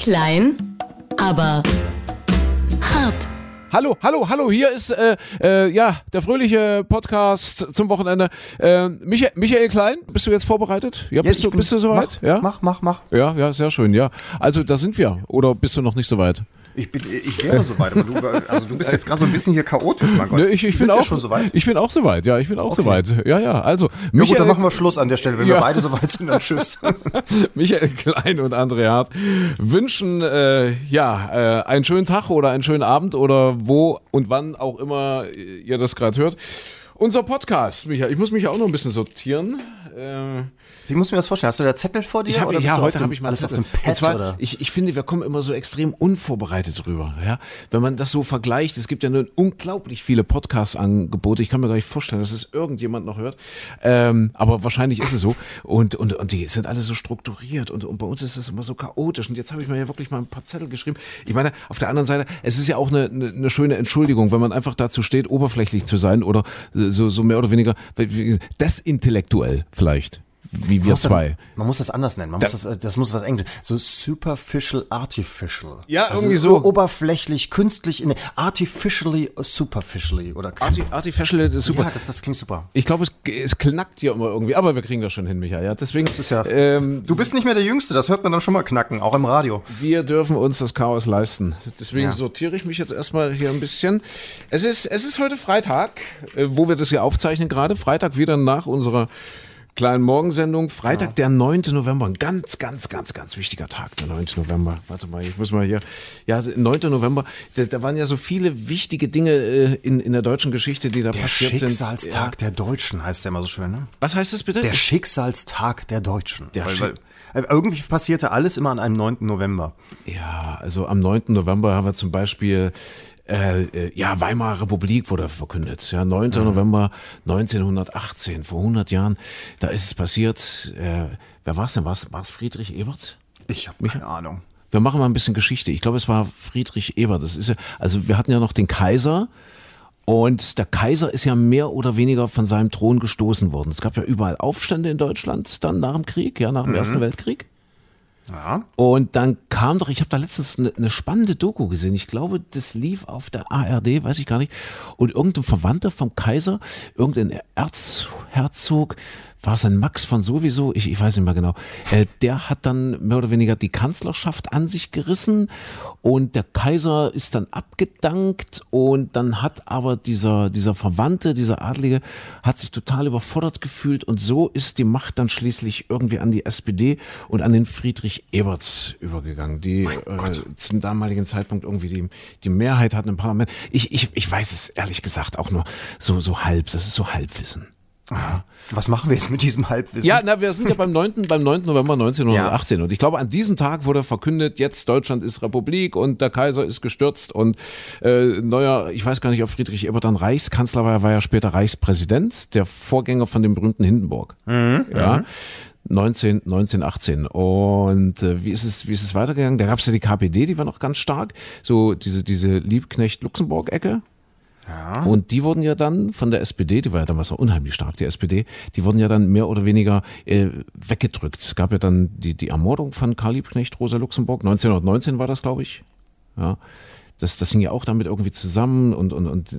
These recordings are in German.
Klein, aber hart. Hallo, hallo, hallo, hier ist äh, äh, ja der fröhliche Podcast zum Wochenende. Äh, Michael, Michael Klein, bist du jetzt vorbereitet? Ja, bist, ich du, bin- bist du soweit? Mach, ja? mach, mach, mach. Ja, ja, sehr schön, ja. Also da sind wir. Oder bist du noch nicht so weit? Ich, bin, ich wäre soweit, aber du, also du bist jetzt gerade so ein bisschen hier chaotisch, mein Gott. Ne, ich, ich bin auch schon soweit? Ich bin auch soweit, ja, ich bin auch Okay. soweit. Ja, ja, also Ja gut, Michael, dann machen wir Schluss an der Stelle, wenn Ja. wir beide soweit sind, dann tschüss. Michael Klein und André Hart wünschen äh, ja äh, einen schönen Tag oder einen schönen Abend oder wo und wann auch immer ihr das gerade hört. Unser Podcast, Michael, ich muss mich ja auch noch ein bisschen sortieren. Äh, Wie muss ich mir das vorstellen? Hast du da Zettel vor dir? Ich hab, ja, heute habe ich mal alles Zettel. auf dem Pad, Und zwar, oder? Ich, ich finde, wir kommen immer so extrem unvorbereitet rüber. Ja? Wenn man das so vergleicht, es gibt ja nun unglaublich viele Podcast-Angebote. Ich kann mir gar nicht vorstellen, dass es irgendjemand noch hört. Ähm, aber wahrscheinlich ist es so. Und, und, und die sind alle so strukturiert. Und, und bei uns ist das immer so chaotisch. Und jetzt habe ich mir ja wirklich mal ein paar Zettel geschrieben. Ich meine, auf der anderen Seite, es ist ja auch eine, eine, eine schöne Entschuldigung, wenn man einfach dazu steht, oberflächlich zu sein oder so, so mehr oder weniger desintellektuell vielleicht. Wie wir Man muss dann- zwei. Man muss das anders nennen. Man muss das, das muss was Englisch. So superficial artificial. Ja, also irgendwie so. Oberflächlich, künstlich, in, artificially, superficially oder Arti Artificial ist super. Ja, das, das klingt super. Ich glaube, es, es knackt hier immer irgendwie, aber wir kriegen das schon hin, Michael. Ja, deswegen, Das ist ja- ähm, Du bist nicht mehr der Jüngste, das hört man dann schon mal knacken, auch im Radio. wir dürfen uns das Chaos leisten. Deswegen Ja. sortiere ich mich jetzt erstmal hier ein bisschen. Es ist, es ist heute Freitag, äh, wo wir das hier aufzeichnen gerade. Freitag wieder nach unserer kleinen Morgensendung. Freitag, der 9. November. Ein ganz, ganz, ganz, ganz wichtiger Tag, der 9. November. Warte mal, ich muss mal hier. Ja, 9. November. Da, da waren ja so viele wichtige Dinge äh, in, in der deutschen Geschichte, die da Der passiert sind. Schicksalstag Ja. der Deutschen heißt der immer so schön, ne? Was heißt das bitte? Der Schicksalstag der Deutschen. Der weil, weil, äh, irgendwie passierte alles immer an einem 9. November. Ja, also am 9. November haben wir zum Beispiel, äh, äh, ja, Weimarer Republik wurde verkündet. Ja, 9. November 1918, vor 100 Jahren, da ist es passiert. Äh, wer war es denn? War es Friedrich Ebert? Ich habe keine Ahnung. Wir machen mal ein bisschen Geschichte. Ich glaube, es war Friedrich Ebert. Das ist ja, also wir hatten ja noch den Kaiser. Und der Kaiser ist ja mehr oder weniger von seinem Thron gestoßen worden. Es gab ja überall Aufstände in Deutschland dann nach dem Krieg, ja, nach dem Ersten Weltkrieg. Ja. Und dann kam doch, ich habe da letztens eine, eine spannende Doku gesehen. Ich glaube, das lief auf der ARD, weiß ich gar nicht. Und irgendein Verwandter vom Kaiser, irgendein Erzherzog, war es ein Max von sowieso, ich, ich weiß nicht mehr genau, äh, der hat dann mehr oder weniger die Kanzlerschaft an sich gerissen und der Kaiser ist dann abgedankt und dann hat aber dieser, dieser Verwandte, dieser Adlige, hat sich total überfordert gefühlt und so ist die Macht dann schließlich irgendwie an die SPD und an den Friedrich Eberts übergegangen, die äh, zum damaligen Zeitpunkt irgendwie die, die Mehrheit hatten im Parlament. Ich, ich, ich weiß es ehrlich gesagt auch nur so, so halb, das ist so Halbwissen. Was machen wir jetzt mit diesem Halbwissen? Ja, na, wir sind ja beim 9. beim 9. November 1918 und ich glaube, an diesem Tag wurde verkündet, jetzt Deutschland ist Republik und der Kaiser ist gestürzt und äh, neuer, ich weiß gar nicht, ob Friedrich Ebert dann Reichskanzler war, er war ja später Reichspräsident, der Vorgänger von dem berühmten Hindenburg. ja. 19, 1918. Und äh, wie ist es, wie ist es weitergegangen? Da gab es ja die KPD, die war noch ganz stark. So diese, diese Liebknecht-Luxemburg-Ecke. Und die wurden ja dann von der SPD, die war ja damals auch unheimlich stark, die SPD, die wurden ja dann mehr oder weniger äh, weggedrückt. Es gab ja dann die, die Ermordung von Karl Liebknecht, Rosa Luxemburg, 1919 war das, glaube ich. Ja. Das, das hing ja auch damit irgendwie zusammen und, und, und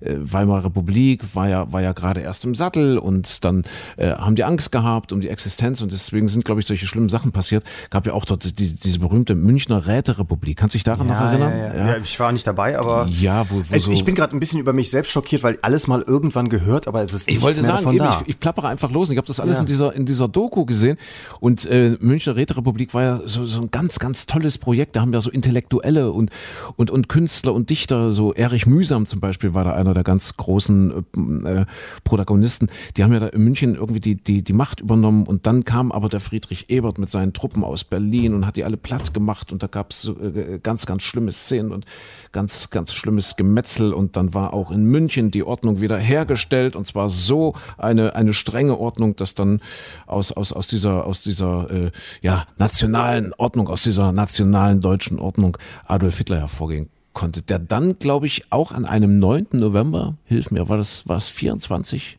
äh, Weimarer Republik war ja, war ja gerade erst im Sattel und dann äh, haben die Angst gehabt um die Existenz und deswegen sind, glaube ich, solche schlimmen Sachen passiert. Gab ja auch dort die, diese berühmte Münchner Räterepublik. Kannst du dich daran noch ja, erinnern? ja, ja. ja, ich war nicht dabei, aber Ja, wo, wo Also so ich bin gerade ein bisschen über mich selbst schockiert, weil alles mal irgendwann gehört, aber es ist Ich wollte sagen, eben, ich, ich plappere einfach los. Ich habe das alles in dieser in dieser Doku gesehen und äh, Münchner Räterepublik war ja so, so ein ganz ganz tolles Projekt. Da haben ja so Intellektuelle und und und Künstler und Dichter, so Erich Mühsam zum Beispiel war da einer der ganz großen äh, Protagonisten. Die haben ja da in München irgendwie die die die Macht übernommen und dann kam aber der Friedrich Ebert mit seinen Truppen aus Berlin und hat die alle platt gemacht und da gab es so, äh, ganz ganz schlimme Szenen und ganz ganz schlimmes Gemetzel und dann war auch in München die Ordnung wieder hergestellt und zwar so eine eine strenge Ordnung, dass dann aus aus aus dieser aus dieser äh, ja nationalen Ordnung aus dieser nationalen deutschen Ordnung Adolf Hitler hervorgehen konnte, der dann glaube ich auch an einem 9. November, hilf mir, war das war es 24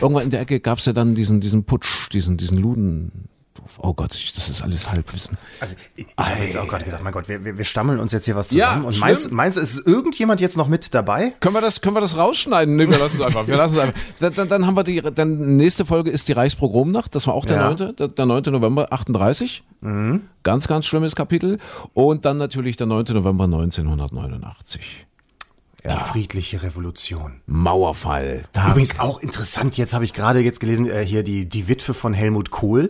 Irgendwann in der Ecke gab es ja dann diesen, diesen Putsch, diesen, diesen Luden. Oh Gott, das ist alles Halbwissen. Also ich, ich habe jetzt auch gerade gedacht, mein Gott, wir, wir, stammeln uns jetzt hier was zusammen. Ja, und meinst, meinst du, ist irgendjemand jetzt noch mit dabei? Können wir das, können wir das rausschneiden? Nee, wir lassen es einfach. Wir lassen es einfach. Dann, dann, dann, haben wir die, dann nächste Folge ist die Reichspogromnacht. Das war auch der, ja. 9., der, der 9. November 38. Mhm. Ganz, ganz schlimmes Kapitel. Und dann natürlich der 9. November 1989. Die friedliche Revolution. Mauerfall. Tag. Übrigens auch interessant, jetzt habe ich gerade jetzt gelesen, äh, hier die, die Witwe von Helmut Kohl,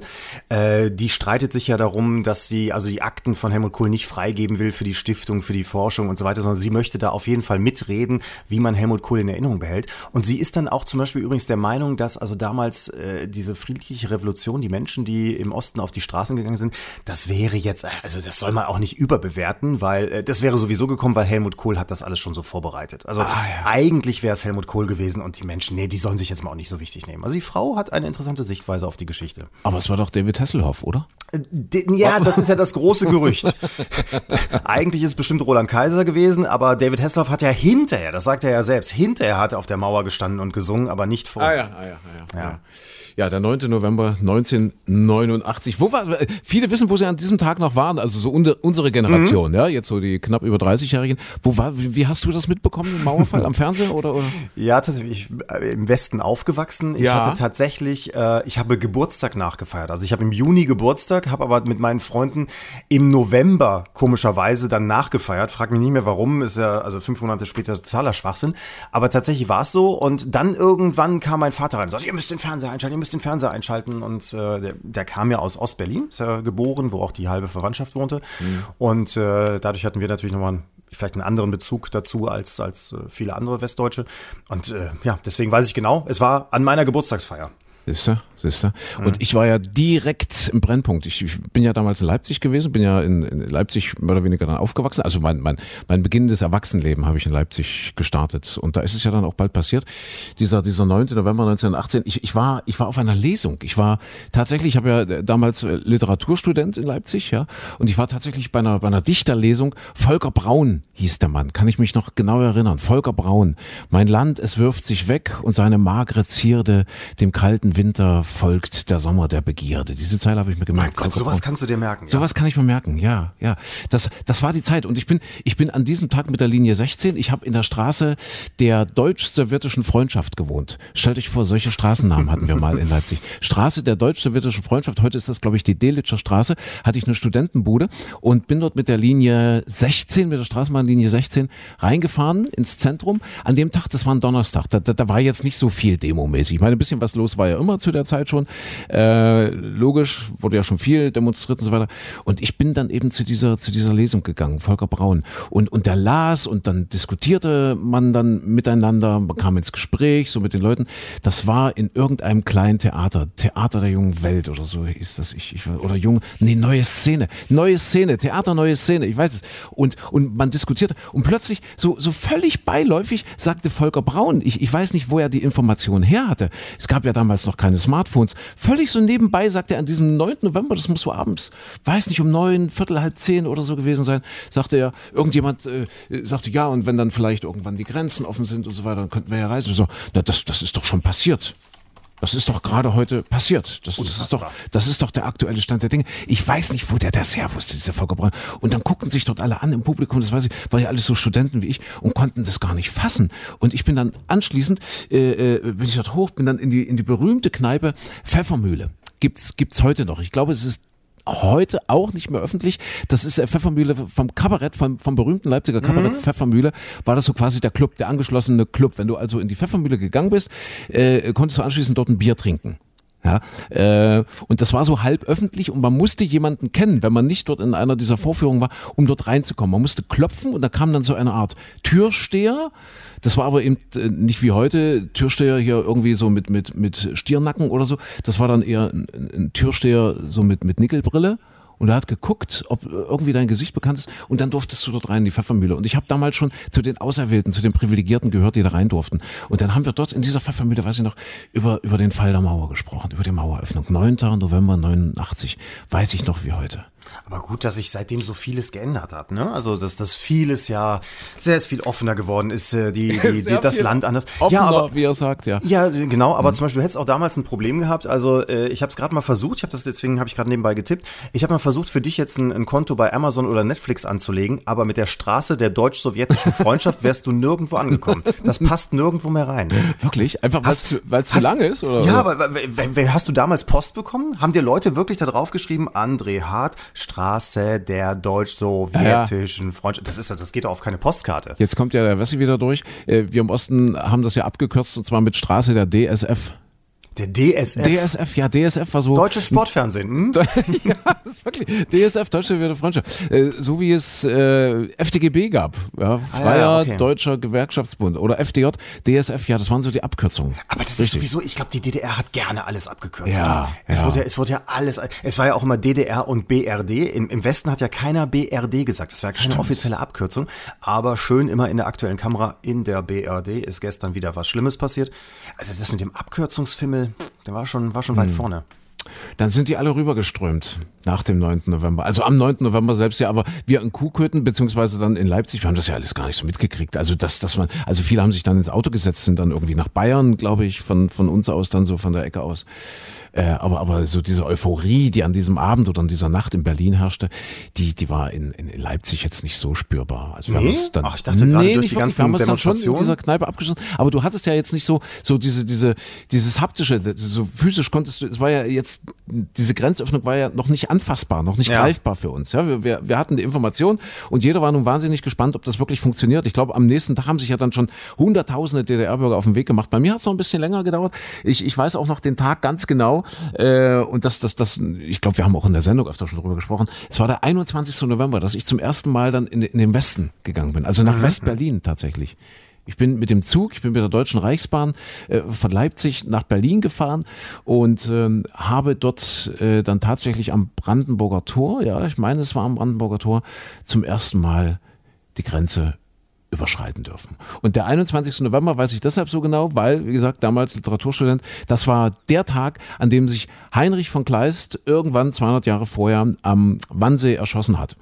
äh, die streitet sich ja darum, dass sie also die Akten von Helmut Kohl nicht freigeben will für die Stiftung, für die Forschung und so weiter, sondern sie möchte da auf jeden Fall mitreden, wie man Helmut Kohl in Erinnerung behält. Und sie ist dann auch zum Beispiel übrigens der Meinung, dass also damals äh, diese friedliche Revolution, die Menschen, die im Osten auf die Straßen gegangen sind, das wäre jetzt, also das soll man auch nicht überbewerten, weil äh, das wäre sowieso gekommen, weil Helmut Kohl hat das alles schon so vorbereitet vorbereitet. Also ah, ja. eigentlich wäre es Helmut Kohl gewesen und die Menschen, nee, die sollen sich jetzt mal auch nicht so wichtig nehmen. Also die Frau hat eine interessante Sichtweise auf die Geschichte. Aber es war doch David Hasselhoff, oder? Äh, ja, das ist ja das große Gerücht. eigentlich ist es bestimmt Roland Kaiser gewesen, aber David Hasselhoff hat ja hinterher, das sagt er ja selbst, hinterher hat er auf der Mauer gestanden und gesungen, aber nicht vorher. Ah ja, ah ja, ah ja. ja. Ja, der 9. November 1989. Wo war, viele wissen, wo sie an diesem Tag noch waren, also so unsere Generation, mhm. ja, jetzt so die knapp über 30-Jährigen. Wo war, wie hast du das mitbekommen, im Mauerfall am Fernsehen oder, oder? Ja, tatsächlich, ich, äh, im Westen aufgewachsen. Ich ja. hatte tatsächlich, äh, ich habe Geburtstag nachgefeiert. Also ich habe im Juni Geburtstag, habe aber mit meinen Freunden im November komischerweise dann nachgefeiert. Frag mich nicht mehr warum, ist ja also fünf Monate später totaler Schwachsinn. Aber tatsächlich war es so und dann irgendwann kam mein Vater rein und sagte, ihr müsst den Fernseher einschalten, ihr müsst den Fernseher einschalten und äh, der, der, kam ja aus Ostberlin, ist ja geboren, wo auch die halbe Verwandtschaft wohnte. Mhm. Und äh, dadurch hatten wir natürlich nochmal einen vielleicht einen anderen Bezug dazu als, als äh, viele andere Westdeutsche. Und äh, ja, deswegen weiß ich genau, es war an meiner Geburtstagsfeier. Siehst du? Siehst du? Und mhm. ich war ja direkt im Brennpunkt. Ich, ich, bin ja damals in Leipzig gewesen, bin ja in, in, Leipzig mehr oder weniger dann aufgewachsen. Also mein, mein, mein beginnendes Erwachsenenleben habe ich in Leipzig gestartet. Und da ist es ja dann auch bald passiert. Dieser, dieser 9. November 1918. Ich, ich, war, ich war auf einer Lesung. Ich war tatsächlich, ich habe ja damals Literaturstudent in Leipzig, ja. Und ich war tatsächlich bei einer, bei einer Dichterlesung. Volker Braun hieß der Mann. Kann ich mich noch genau erinnern. Volker Braun. Mein Land, es wirft sich weg und seine magere Zierde dem kalten Winter folgt der Sommer der Begierde. Diese Zeile habe ich mir gemerkt. Mein Gott, sowas kannst du dir merken. Ja. Sowas kann ich mir merken, ja, ja. Das, das war die Zeit und ich bin, ich bin an diesem Tag mit der Linie 16. Ich habe in der Straße der deutsch-sowjetischen Freundschaft gewohnt. Stellt euch vor, solche Straßennamen hatten wir mal in Leipzig. Straße der deutsch-sowjetischen Freundschaft. Heute ist das, glaube ich, die Delitscher Straße. Hatte ich eine Studentenbude und bin dort mit der Linie 16, mit der Straßenbahnlinie 16 reingefahren ins Zentrum. An dem Tag, das war ein Donnerstag. Da, da, da war jetzt nicht so viel demomäßig. Ich meine, ein bisschen was los war ja immer zu der Zeit schon. Äh, logisch, wurde ja schon viel demonstriert und so weiter. Und ich bin dann eben zu dieser, zu dieser Lesung gegangen, Volker Braun. Und, und der las und dann diskutierte man dann miteinander, man kam ins Gespräch, so mit den Leuten. Das war in irgendeinem kleinen Theater, Theater der jungen Welt oder so hieß das. Ich, ich, oder jung, nee, neue Szene, neue Szene, Theater, neue Szene, ich weiß es. Und, und man diskutierte und plötzlich so, so völlig beiläufig sagte Volker Braun, ich, ich weiß nicht, wo er die Information her hatte. Es gab ja damals noch keine Smartphones. Völlig so nebenbei sagt er an diesem 9. November, das muss so abends, weiß nicht, um neun, viertel, halb zehn oder so gewesen sein, sagte er, irgendjemand äh, sagte, ja, und wenn dann vielleicht irgendwann die Grenzen offen sind und so weiter, dann könnten wir ja reisen. So, na, das, das ist doch schon passiert. Das ist doch gerade heute passiert. Das, das, ist doch, das ist doch der aktuelle Stand der Dinge. Ich weiß nicht, wo der das her wusste, dieser Volker Braun. Und dann guckten sich dort alle an im Publikum, das weiß ich, waren ja alles so Studenten wie ich und konnten das gar nicht fassen. Und ich bin dann anschließend, äh, äh, bin ich dort hoch, bin dann in die, in die berühmte Kneipe Pfeffermühle. Gibt's, gibt's heute noch. Ich glaube, es ist heute auch nicht mehr öffentlich. Das ist Pfeffermühle vom Kabarett, vom, vom berühmten Leipziger Kabarett mhm. Pfeffermühle, war das so quasi der Club, der angeschlossene Club. Wenn du also in die Pfeffermühle gegangen bist, äh, konntest du anschließend dort ein Bier trinken. Ja, äh, und das war so halb öffentlich und man musste jemanden kennen, wenn man nicht dort in einer dieser Vorführungen war, um dort reinzukommen. Man musste klopfen und da kam dann so eine Art Türsteher. Das war aber eben äh, nicht wie heute Türsteher hier irgendwie so mit mit mit Stirnacken oder so. Das war dann eher ein, ein Türsteher so mit mit Nickelbrille und er hat geguckt, ob irgendwie dein Gesicht bekannt ist und dann durftest du dort rein in die Pfeffermühle. Und ich habe damals schon zu den Auserwählten, zu den Privilegierten gehört, die da rein durften. Und dann haben wir dort in dieser Pfeffermühle, weiß ich noch, über, über den Fall der Mauer gesprochen, über die Maueröffnung. 9. November 89, weiß ich noch wie heute. Aber gut, dass sich seitdem so vieles geändert hat, ne? Also, dass das vieles ja sehr, sehr viel offener geworden ist, äh, die, die, die das Land anders. Offener, ja, aber, wie er sagt, ja. Ja, genau, aber mhm. zum Beispiel, du hättest auch damals ein Problem gehabt. Also, äh, ich habe es gerade mal versucht, ich habe das deswegen habe ich gerade nebenbei getippt. Ich habe mal versucht, für dich jetzt ein, ein, Konto bei Amazon oder Netflix anzulegen, aber mit der Straße der deutsch-sowjetischen Freundschaft wärst du nirgendwo angekommen. Das passt nirgendwo mehr rein. Wirklich? Einfach weil es zu lang ist? Oder? Ja, aber hast du damals Post bekommen? Haben dir Leute wirklich da drauf geschrieben, André Hart, Straße der deutsch-sowjetischen ja. Freundschaft? Das, ist, das geht doch auf keine Postkarte. Jetzt kommt ja der Wessi wieder durch. Äh, wir im Osten haben das ja abgekürzt und zwar mit Straße der DSF. Der DSF. DSF, ja, DSF war so. Deutsches Sportfernsehen. Hm? ja, das ist wirklich. DSF, Deutsche Werte Freundschaft. Äh, so wie es äh, FDGB gab. Ja, Freier ah, ja, okay. Deutscher Gewerkschaftsbund oder FDJ, DSF, ja, das waren so die Abkürzungen. Aber das Richtig. ist sowieso, ich glaube, die DDR hat gerne alles abgekürzt. Ja, es, ja. Wurde ja, es wurde ja alles, es war ja auch immer DDR und BRD. Im, Im Westen hat ja keiner BRD gesagt. Das war keine Stimmt. offizielle Abkürzung. Aber schön immer in der aktuellen Kamera, in der BRD ist gestern wieder was Schlimmes passiert. Also das mit dem Abkürzungsfimmel der war schon, war schon weit hm. vorne. Dann sind die alle rübergeströmt nach dem 9. November. Also am 9. November selbst ja, aber wir in Kuhköthen, beziehungsweise dann in Leipzig, wir haben das ja alles gar nicht so mitgekriegt. Also das, dass man, also viele haben sich dann ins Auto gesetzt, sind dann irgendwie nach Bayern, glaube ich, von, von uns aus, dann so von der Ecke aus. Äh, aber, aber so diese Euphorie, die an diesem Abend oder an dieser Nacht in Berlin herrschte, die, die war in, in Leipzig jetzt nicht so spürbar. Also wir nee? dann, Ach, ich dachte gerade durch die ganzen wir haben dann schon in dieser Kneipe abgeschlossen. Aber du hattest ja jetzt nicht so, so diese, diese, dieses haptische, so physisch konntest du, es war ja jetzt, diese Grenzöffnung war ja noch nicht anfassbar, noch nicht ja. greifbar für uns. Ja, wir, wir, wir hatten die Information und jeder war nun wahnsinnig gespannt, ob das wirklich funktioniert. Ich glaube, am nächsten Tag haben sich ja dann schon hunderttausende DDR-Bürger auf den Weg gemacht. Bei mir hat es noch ein bisschen länger gedauert. Ich, ich weiß auch noch den Tag ganz genau, äh, und das, das, das, ich glaube, wir haben auch in der Sendung öfter schon drüber gesprochen. Es war der 21. November, dass ich zum ersten Mal dann in, in den Westen gegangen bin, also nach mhm. West-Berlin tatsächlich. Ich bin mit dem Zug, ich bin mit der Deutschen Reichsbahn äh, von Leipzig nach Berlin gefahren und ähm, habe dort äh, dann tatsächlich am Brandenburger Tor, ja, ich meine, es war am Brandenburger Tor, zum ersten Mal die Grenze überschreiten dürfen. Und der 21. November weiß ich deshalb so genau, weil, wie gesagt, damals Literaturstudent, das war der Tag, an dem sich Heinrich von Kleist irgendwann 200 Jahre vorher am Wannsee erschossen hat.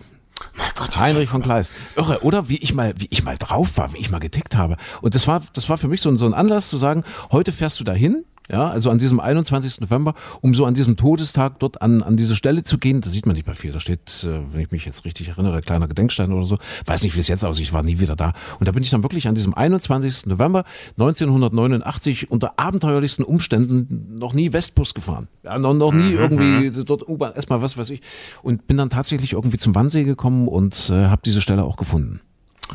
Gott, Heinrich von Kleist. Irre, oder? Wie ich mal, wie ich mal drauf war, wie ich mal getickt habe. Und das war, das war für mich so ein, so ein Anlass zu sagen, heute fährst du dahin, ja, also an diesem 21. November, um so an diesem Todestag dort an, an diese Stelle zu gehen. Da sieht man nicht mehr viel. Da steht, äh, wenn ich mich jetzt richtig erinnere, ein kleiner Gedenkstein oder so. Weiß nicht, wie es jetzt aussieht. Ich war nie wieder da. Und da bin ich dann wirklich an diesem 21. November 1989 unter abenteuerlichsten Umständen noch nie Westbus gefahren. Ja, noch, noch nie mhm. irgendwie mhm. dort U-Bahn, erstmal was weiß ich. Und bin dann tatsächlich irgendwie zum Wannsee gekommen und äh, habe diese Stelle auch gefunden.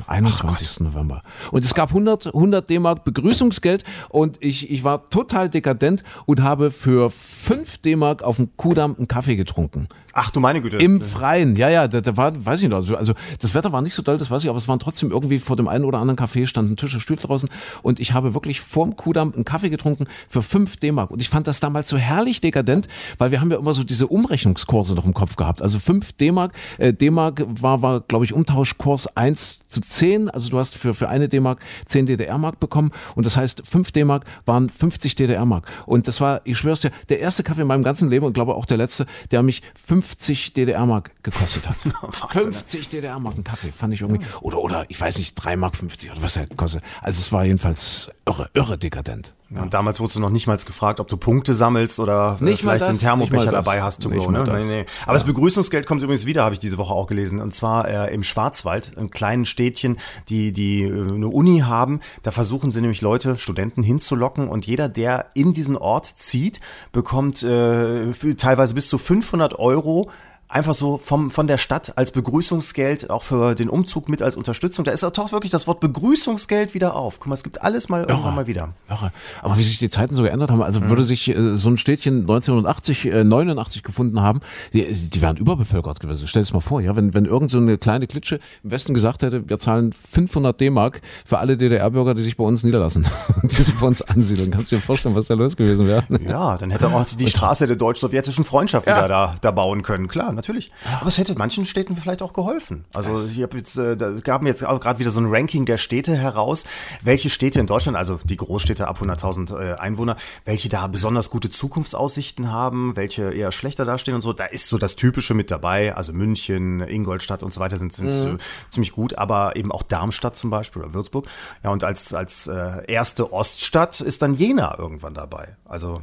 21. November. Und es gab 100, 100 D-Mark Begrüßungsgeld und ich, ich war total dekadent und habe für 5 D-Mark auf dem Kudamm einen Kaffee getrunken. Ach du meine Güte. Im Freien, ja, ja, da, da war, weiß ich noch, also, also das Wetter war nicht so doll, das weiß ich, aber es waren trotzdem irgendwie vor dem einen oder anderen Café standen Tische, Stühle draußen und ich habe wirklich vorm Kudamm einen Kaffee getrunken für 5 D-Mark und ich fand das damals so herrlich dekadent, weil wir haben ja immer so diese Umrechnungskurse noch im Kopf gehabt. Also 5 D-Mark, äh, D-Mark war, war glaube ich, Umtauschkurs 1 zu 10, also du hast für, für eine D-Mark 10 DDR-Mark bekommen und das heißt 5 D-Mark waren 50 DDR-Mark und das war, ich schwör's dir, der erste Kaffee in meinem ganzen Leben und glaube auch der letzte, der mich 50 DDR-Mark gekostet hat. 50 DDR-Mark ein Kaffee, fand ich irgendwie. Oder, oder ich weiß nicht, 3 Mark 50 oder was er kostet. Also es war jedenfalls irre, irre dekadent. Ja. Und damals wurdest du noch nicht mal gefragt, ob du Punkte sammelst oder nicht vielleicht das, den Thermobecher dabei hast to go. Ne? Nee, nee. Aber ja. das Begrüßungsgeld kommt übrigens wieder, habe ich diese Woche auch gelesen. Und zwar äh, im Schwarzwald, einem kleinen Städtchen, die, die äh, eine Uni haben. Da versuchen sie nämlich Leute, Studenten hinzulocken. Und jeder, der in diesen Ort zieht, bekommt äh, teilweise bis zu 500 Euro einfach so vom, von der Stadt als Begrüßungsgeld, auch für den Umzug mit als Unterstützung. Da ist auch wirklich das Wort Begrüßungsgeld wieder auf. Guck mal, es gibt alles mal irgendwann mal wieder. Irre. Aber wie sich die Zeiten so geändert haben, also mhm. würde sich äh, so ein Städtchen 1980, äh, 89 gefunden haben, die, die wären überbevölkert gewesen. Stell dir das mal vor, ja, wenn, wenn irgend so eine kleine Klitsche im Westen gesagt hätte, wir zahlen 500 D-Mark für alle DDR-Bürger, die sich bei uns niederlassen, die sich bei uns ansiedeln. Kannst du dir vorstellen, was da los gewesen wäre? Ja, dann hätte auch die Straße der deutsch-sowjetischen Freundschaft ja. wieder da, da bauen können, klar natürlich. Aber es hätte manchen Städten vielleicht auch geholfen. Also ich habe jetzt, äh, da gaben jetzt auch gerade wieder so ein Ranking der Städte heraus, welche Städte in Deutschland, also die Großstädte ab 100.000 äh, Einwohner, welche da besonders gute Zukunftsaussichten haben, welche eher schlechter dastehen und so. Da ist so das Typische mit dabei. Also München, Ingolstadt und so weiter sind, sind mhm. ziemlich gut, aber eben auch Darmstadt zum Beispiel oder Würzburg. Ja, und als, als äh, erste Oststadt ist dann Jena irgendwann dabei. Also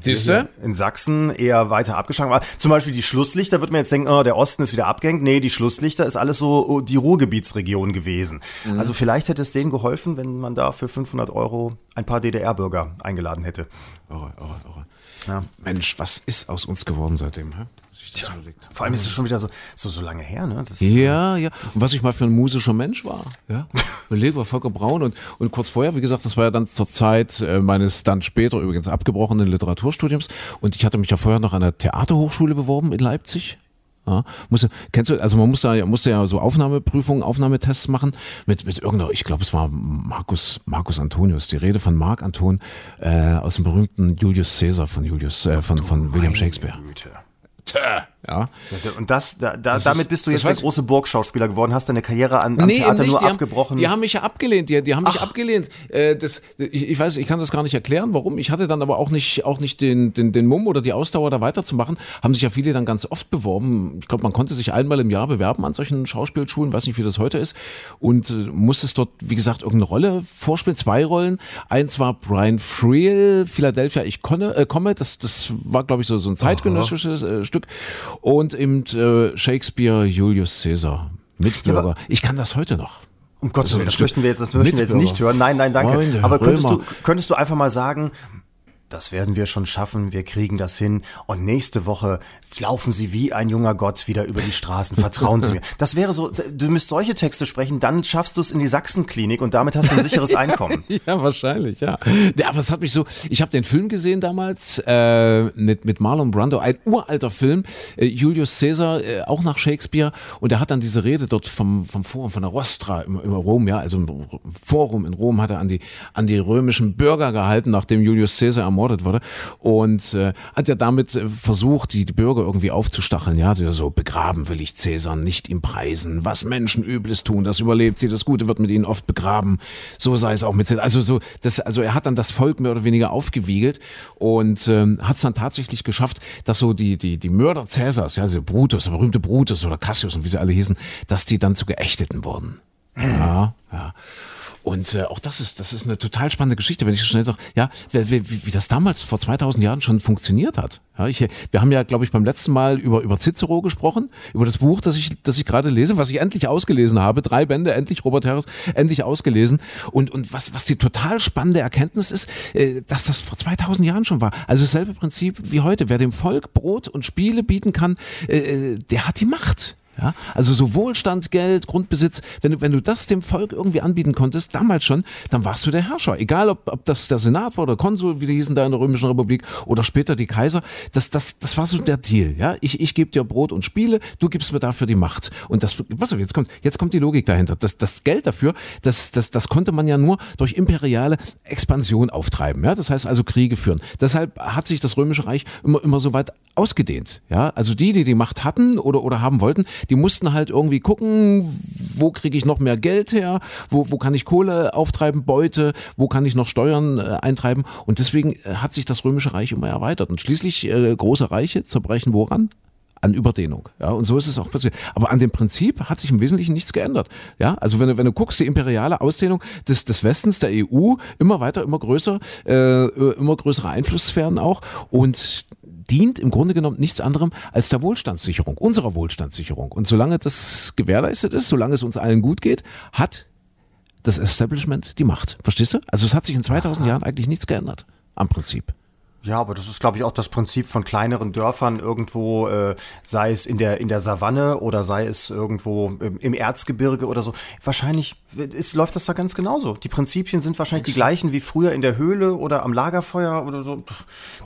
in Sachsen eher weiter abgeschlagen. Aber zum Beispiel die Schlusslichter wird man jetzt denken, oh, der Osten ist wieder abgehängt. Nee, die Schlusslichter ist alles so oh, die Ruhrgebietsregion gewesen. Mhm. Also vielleicht hätte es denen geholfen, wenn man da für 500 Euro ein paar DDR-Bürger eingeladen hätte. Irre, irre, irre. Ja. Mensch, was ist aus uns geworden seitdem? Hä? Tja, vor allem ist es schon wieder so, so, so lange her, ne? Das, ja, ja. Und was ich mal für ein musischer Mensch war. Ja. Leber Volker Braun und, und kurz vorher, wie gesagt, das war ja dann zur Zeit äh, meines dann später übrigens abgebrochenen Literaturstudiums. Und ich hatte mich ja vorher noch an der Theaterhochschule beworben in Leipzig. Ja, musste, kennst du, also man musste, musste ja so Aufnahmeprüfungen, Aufnahmetests machen mit, mit irgendeiner, ich glaube, es war Markus, Markus Antonius, die Rede von Marc Anton äh, aus dem berühmten Julius Caesar von Julius, äh, von, von William Shakespeare. Güte. Ja. Und das, da, da, das damit bist du jetzt der große Burgschauspieler geworden, hast deine Karriere an, am nee, Theater nicht. nur die abgebrochen. Haben, die haben mich ja abgelehnt, die, die haben mich Ach. abgelehnt. Äh, das, ich, ich, weiß, ich kann das gar nicht erklären, warum. Ich hatte dann aber auch nicht, auch nicht den, den, den Mumm oder die Ausdauer, da weiterzumachen. Haben sich ja viele dann ganz oft beworben. Ich glaube, man konnte sich einmal im Jahr bewerben an solchen Schauspielschulen, weiß nicht, wie das heute ist. Und äh, musstest dort, wie gesagt, irgendeine Rolle vorspielen, zwei Rollen. Eins war Brian Friel, Philadelphia, ich komme, äh, komme. Das, das war, glaube ich, so, so ein zeitgenössisches äh, Stück. Und im äh, Shakespeare Julius Caesar, Mitbürger. Ja, ich kann das heute noch. Um Gottes Willen, das möchten wir jetzt, das möchten wir jetzt nicht hören. Nein, nein, danke. Freunde, aber könntest du, könntest du einfach mal sagen, das werden wir schon schaffen, wir kriegen das hin. Und nächste Woche laufen Sie wie ein junger Gott wieder über die Straßen, vertrauen Sie mir. Das wäre so, du müsst solche Texte sprechen, dann schaffst du es in die Sachsenklinik und damit hast du ein sicheres Einkommen. ja, wahrscheinlich, ja. ja. Aber es hat mich so, ich habe den Film gesehen damals äh, mit, mit Marlon Brando, ein uralter Film, äh, Julius Caesar, äh, auch nach Shakespeare. Und er hat dann diese Rede dort vom, vom Forum, von der Rostra im, im Rom, ja, also im Forum in Rom hat er an die, an die römischen Bürger gehalten, nachdem Julius Caesar ermordet ermordet wurde. Und äh, hat ja damit äh, versucht, die, die Bürger irgendwie aufzustacheln. Ja, so begraben will ich Cäsar, nicht ihm preisen. Was Menschen Übles tun, das überlebt sie, das Gute wird mit ihnen oft begraben. So sei es auch mit Cäsar. Also so, das, also er hat dann das Volk mehr oder weniger aufgewiegelt und ähm, hat es dann tatsächlich geschafft, dass so die, die, die Mörder Cäsars, ja, also Brutus, der berühmte Brutus oder Cassius und wie sie alle hießen, dass die dann zu Geächteten wurden. Ja, ja. Und äh, auch das ist, das ist eine total spannende Geschichte, wenn ich so schnell sage, ja, wie, wie, wie das damals vor 2000 Jahren schon funktioniert hat. Ja, ich, wir haben ja, glaube ich, beim letzten Mal über, über Cicero gesprochen, über das Buch, das ich, das ich gerade lese, was ich endlich ausgelesen habe. Drei Bände, endlich Robert Harris, endlich ausgelesen. Und, und was, was die total spannende Erkenntnis ist, äh, dass das vor 2000 Jahren schon war. Also dasselbe Prinzip wie heute. Wer dem Volk Brot und Spiele bieten kann, äh, äh der hat die Macht. Ja, also so Wohlstand, Geld, Grundbesitz, wenn du, wenn du das dem Volk irgendwie anbieten konntest, damals schon, dann warst du der Herrscher. Egal, ob, ob das der Senat war oder Konsul, wie die hießen da in der Römischen Republik, oder später die Kaiser. Das, das, das war so der Deal. Ja, ich, ich gebe dir Brot und Spiele, du gibst mir dafür die Macht. Und das, was auf, jetzt kommt, jetzt kommt die Logik dahinter. Das, das Geld dafür, das, das, das konnte man ja nur durch imperiale Expansion auftreiben. Ja, das heißt also Kriege führen. Deshalb hat sich das Römische Reich immer, immer so weit ausgedehnt. Ja, also die, die die Macht hatten oder, oder haben wollten, die mussten halt irgendwie gucken, wo kriege ich noch mehr Geld her, wo, wo kann ich Kohle auftreiben, Beute, wo kann ich noch Steuern äh, eintreiben. Und deswegen äh, hat sich das Römische Reich immer erweitert. Und schließlich äh, große Reiche zerbrechen woran? An Überdehnung. Ja, und so ist es auch passiert. Aber an dem Prinzip hat sich im Wesentlichen nichts geändert. Ja, also wenn du, wenn du guckst, die imperiale Ausdehnung des, des Westens, der EU, immer weiter, immer größer, äh, immer größere Einflusssphären auch. Und dient im Grunde genommen nichts anderem als der Wohlstandssicherung, unserer Wohlstandssicherung. Und solange das gewährleistet ist, solange es uns allen gut geht, hat das Establishment die Macht. Verstehst du? Also es hat sich in 2000 Jahren eigentlich nichts geändert am Prinzip. Ja, aber das ist, glaube ich, auch das Prinzip von kleineren Dörfern irgendwo, äh, sei es in der, in der Savanne oder sei es irgendwo im, im Erzgebirge oder so. Wahrscheinlich ist, läuft das da ganz genauso. Die Prinzipien sind wahrscheinlich die gleichen wie früher in der Höhle oder am Lagerfeuer oder so.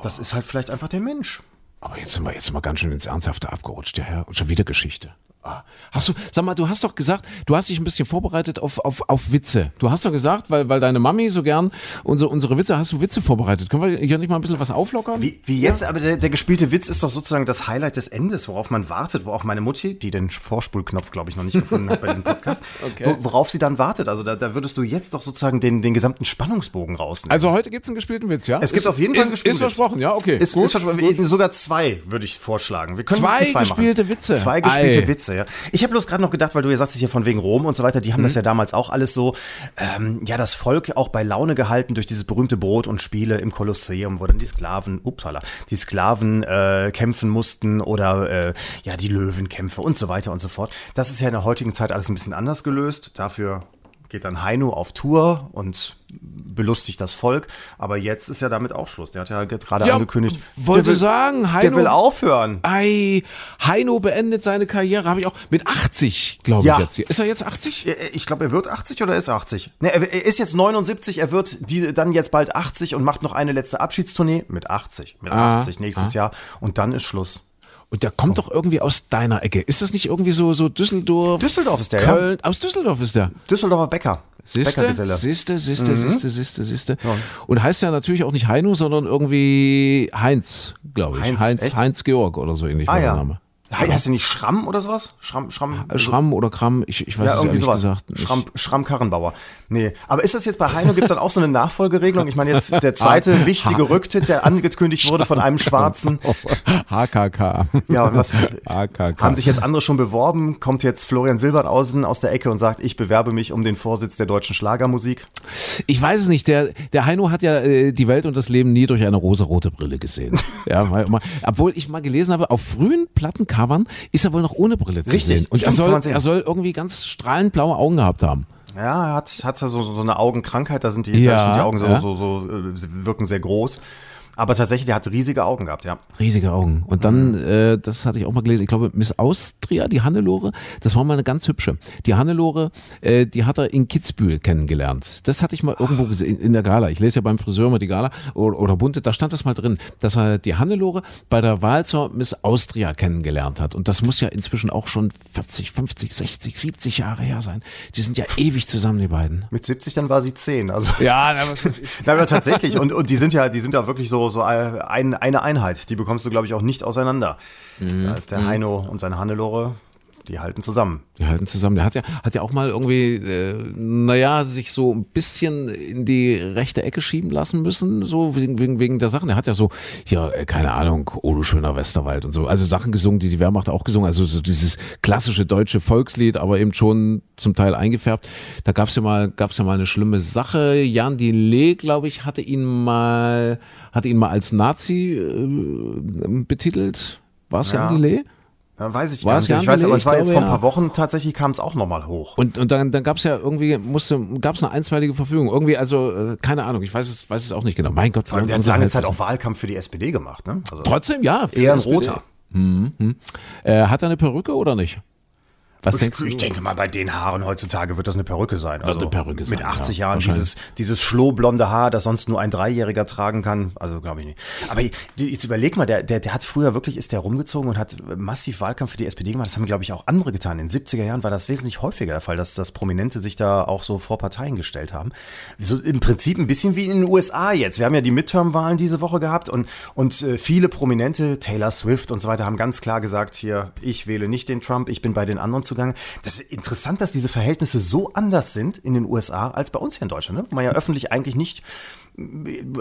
Das ist halt vielleicht einfach der Mensch. Aber jetzt sind wir, jetzt wir ganz schön ins Ernsthafte abgerutscht, ja, Herr. Und schon wieder Geschichte. Ah. Hast du, sag mal, du hast doch gesagt, du hast dich ein bisschen vorbereitet auf, auf, auf Witze. Du hast doch gesagt, weil, weil deine Mami so gern unsere, unsere Witze, hast du Witze vorbereitet. Können wir hier nicht mal ein bisschen was auflockern? Wie, wie jetzt, ja? aber der, der gespielte Witz ist doch sozusagen das Highlight des Endes, worauf man wartet, wo auch meine Mutti, die den Vorspulknopf, glaube ich, noch nicht gefunden hat bei diesem Podcast, okay. worauf sie dann wartet. Also da, da würdest du jetzt doch sozusagen den, den gesamten Spannungsbogen rausnehmen. Also heute gibt es einen gespielten Witz, ja? Es gibt ist, auf jeden Fall einen gespielten Ist versprochen, ja, okay. Ist, ist versprochen. Sogar zwei, würde ich vorschlagen. Wir können zwei, zwei gespielte machen. Witze. Zwei gespielte Ei. Witze, ja. Ich habe bloß gerade noch gedacht, weil du ja sagst, hier von wegen Rom und so weiter, die haben mhm. das ja damals auch alles so, ähm, ja, das Volk auch bei Laune gehalten durch dieses berühmte Brot und Spiele im Kolosseum, wo dann die Sklaven, upsala, die Sklaven äh, kämpfen mussten oder äh, ja, die Löwenkämpfe und so weiter und so fort. Das ist ja in der heutigen Zeit alles ein bisschen anders gelöst. Dafür geht dann Heino auf Tour und belustigt das Volk. Aber jetzt ist ja damit auch Schluss. Der hat ja gerade ja, angekündigt. Wollte will, sagen, Heino. Der will aufhören. Ei, Heino beendet seine Karriere, habe ich auch mit 80, glaube ja. ich jetzt hier. Ist er jetzt 80? Ich glaube, er wird 80 oder ist 80? Ne, er ist jetzt 79, er wird die, dann jetzt bald 80 und macht noch eine letzte Abschiedstournee mit 80. Mit ah, 80 nächstes ah. Jahr. Und dann ist Schluss. Und der kommt oh. doch irgendwie aus deiner Ecke. Ist das nicht irgendwie so, so Düsseldorf? Düsseldorf ist der, Köln? Ja. Aus Düsseldorf ist der. Düsseldorfer Bäcker. Siehste, siehste, siehste, siehste, siehste, siehste. Und heißt ja natürlich auch nicht Heino, sondern irgendwie Heinz, glaube ich. Heinz, Heinz, Heinz, Georg oder so ähnlich ah, war der ja. Name. Heißt der nicht Schramm oder sowas? Schramm, Schramm, Schramm oder Kram, ich, ich weiß ja, es irgendwie sowas. gesagt. Schramm, Schramm Karrenbauer. Nee, aber ist das jetzt bei Heino, gibt es dann auch so eine Nachfolgeregelung? Ich meine, jetzt der zweite wichtige Rücktritt, der angekündigt wurde von einem Schwarzen. HKK. Ja, was HKK. haben sich jetzt andere schon beworben? Kommt jetzt Florian Silbertausen aus der Ecke und sagt, ich bewerbe mich um den Vorsitz der deutschen Schlagermusik? Ich weiß es nicht. Der, der Heino hat ja äh, die Welt und das Leben nie durch eine rosarote Brille gesehen. ja, weil, obwohl ich mal gelesen habe, auf frühen Plattencovern ist er wohl noch ohne Brille zu Richtig, sehen. Und er soll, er soll irgendwie ganz strahlend blaue Augen gehabt haben. Ja, er hat, hat so, so eine Augenkrankheit, da sind die, ja, sind die Augen so, ja. so, so, äh, wirken sehr groß. Aber tatsächlich, der hat riesige Augen gehabt, ja. Riesige Augen. Und dann, mhm. äh, das hatte ich auch mal gelesen, ich glaube, Miss Austria, die Hannelore, das war mal eine ganz hübsche. Die Hannelore, äh, die hat er in Kitzbühel kennengelernt. Das hatte ich mal irgendwo gesehen, in der Gala. Ich lese ja beim Friseur mal die Gala oder, oder Bunte, da stand das mal drin, dass er die Hannelore bei der Wahl zur Miss Austria kennengelernt hat. Und das muss ja inzwischen auch schon 40, 50, 60, 70 Jahre her sein. Die sind ja ewig zusammen, die beiden. Mit 70 dann war sie 10. Also ja, aber tatsächlich. Und, und die sind ja, die sind ja wirklich so so, ein, eine Einheit. Die bekommst du, glaube ich, auch nicht auseinander. Mhm. Da ist der mhm. Heino und seine Hannelore die halten zusammen. Die halten zusammen. Der hat ja, hat ja auch mal irgendwie, äh, naja, sich so ein bisschen in die rechte Ecke schieben lassen müssen, so wegen, wegen, wegen der Sachen. Er hat ja so, ja, äh, keine Ahnung, Olo schöner Westerwald und so. Also Sachen gesungen, die die Wehrmacht auch gesungen. Also so dieses klassische deutsche Volkslied, aber eben schon zum Teil eingefärbt. Da gab's ja mal, gab's ja mal eine schlimme Sache. Jan Dillet, glaube ich, hatte ihn mal, hatte ihn mal als Nazi äh, betitelt. War es ja. Jan Dillet? Ja, weiß ich gar nicht. Ich weiß, aber es war jetzt vor ein paar Wochen tatsächlich kam es auch nochmal hoch. Und, und dann, dann gab es ja irgendwie, musste, gab es eine einstweilige Verfügung. Irgendwie, also, äh, keine Ahnung, ich weiß es, weiß es auch nicht genau. Mein Gott, vor Der hat lange Zeit auch Wahlkampf für die SPD gemacht, ne? Also Trotzdem, ja. Eher ein roter. Mhm. mhm. Äh, hat er eine Perücke oder nicht? Was ich, denkst du? Ich denke mal, bei den Haaren heutzutage wird das eine Perücke sein. Also eine Perücke sein, mit 80 ja, Jahren dieses, dieses schlohblonde Haar, das sonst nur ein Dreijähriger tragen kann. Also glaube ich nicht. Aber jetzt überleg mal, der, der, der hat früher wirklich, ist der rumgezogen und hat massiv Wahlkampf für die SPD gemacht. Das haben, glaube ich, auch andere getan. In den 70er Jahren war das wesentlich häufiger der Fall, dass, dass Prominente sich da auch so vor Parteien gestellt haben. So im Prinzip ein bisschen wie in den USA jetzt. Wir haben ja die Midterm-Wahlen diese Woche gehabt und, und äh, viele Prominente, Taylor Swift und so weiter, haben ganz klar gesagt, hier, ich wähle nicht den Trump, ich bin bei den anderen zugange. Das ist interessant, dass diese Verhältnisse so anders sind in den USA als bei uns hier in Deutschland, ne? wo man ja öffentlich eigentlich nicht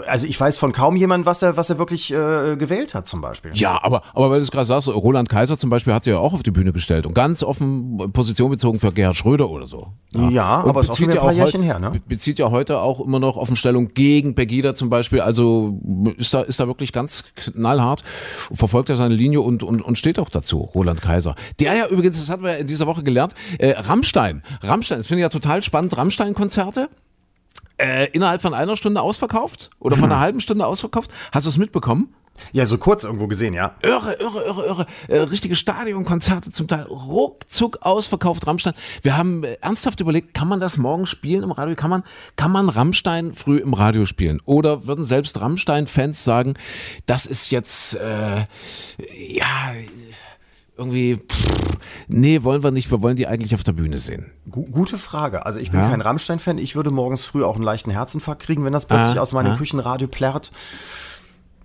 also ich weiß von kaum jemandem, was er, was er wirklich äh, gewählt hat zum Beispiel. Ja, aber, aber weil du es gerade sagst, Roland Kaiser zum Beispiel hat sich ja auch auf die Bühne gestellt und ganz offen Position bezogen für Gerhard Schröder oder so. Ja, ja aber es ist auch schon ein paar Jährchen her, ne? Bezieht ja heute auch immer noch Offenstellung gegen Pegida zum Beispiel, also ist da, ist da wirklich ganz knallhart, verfolgt er seine Linie und, und, und steht auch dazu, Roland Kaiser. Der ja übrigens, das hatten wir in dieser Woche gelernt, äh, Rammstein, Rammstein, das finde ich ja total spannend, Rammstein-Konzerte, äh, innerhalb von einer Stunde ausverkauft oder von einer halben Stunde ausverkauft. Hast du es mitbekommen? Ja, so kurz irgendwo gesehen, ja. Irre, irre, irre, irre. Äh, richtige Stadionkonzerte zum Teil ruckzuck ausverkauft, Rammstein. Wir haben äh, ernsthaft überlegt, kann man das morgen spielen im Radio? Kann man, kann man Rammstein früh im Radio spielen? Oder würden selbst Rammstein-Fans sagen, das ist jetzt, äh, ja, irgendwie, pff, nee, wollen wir nicht, wir wollen die eigentlich auf der Bühne sehen. Gute Frage. Also ich bin ja. kein Rammstein-Fan. Ich würde morgens früh auch einen leichten Herzinfarkt kriegen, wenn das plötzlich ah, aus meinem ah. Küchenradio plärrt.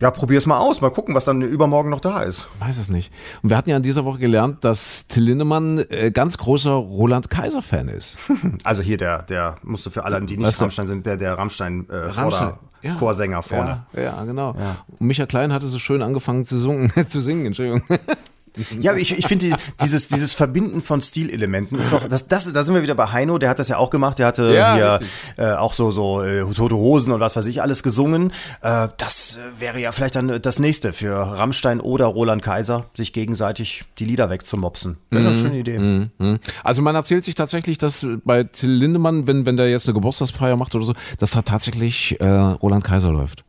Ja, probier's mal aus. Mal gucken, was dann übermorgen noch da ist. Weiß es nicht. Und wir hatten ja in dieser Woche gelernt, dass Till Lindemann äh, ganz großer Roland Kaiser-Fan ist. Also hier der, der musste für alle, die nicht weißt Rammstein sind, der, der Rammstein, äh, Rammstein. Ja. Chorsänger vorne. Ja, ja genau. Ja. Und Micha Klein hatte so schön angefangen zu, singen, zu singen, Entschuldigung. Ja, ich, ich finde die, dieses, dieses Verbinden von Stilelementen ist doch, das, das, da sind wir wieder bei Heino, der hat das ja auch gemacht, der hatte ja, hier äh, auch so, so äh, Tote Hosen und was weiß ich alles gesungen. Äh, das wäre ja vielleicht dann das nächste für Rammstein oder Roland Kaiser, sich gegenseitig die Lieder wegzumopsen. Wäre eine mhm. schöne Idee. Mhm. Also man erzählt sich tatsächlich, dass bei Till Lindemann, wenn, wenn der jetzt eine Geburtstagsfeier macht oder so, dass da tatsächlich äh, Roland Kaiser läuft.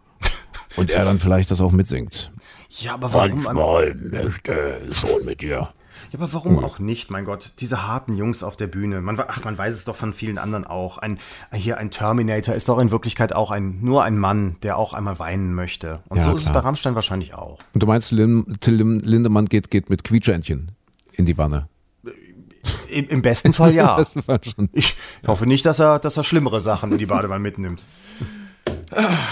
Und er dann vielleicht das auch mitsingt. Ja, aber warum? Manchmal möchte schon mit dir. Ja, aber warum hm. auch nicht, mein Gott? Diese harten Jungs auf der Bühne. Man, ach, man weiß es doch von vielen anderen auch. Ein, hier ein Terminator ist doch in Wirklichkeit auch ein, nur ein Mann, der auch einmal weinen möchte. Und ja, so klar. ist es bei Rammstein wahrscheinlich auch. Und du meinst, Till Lindemann geht, geht mit Quietschentchen in die Wanne? Im, Im, besten Fall ja. ich hoffe nicht, dass er, dass er schlimmere Sachen in die Badewanne mitnimmt.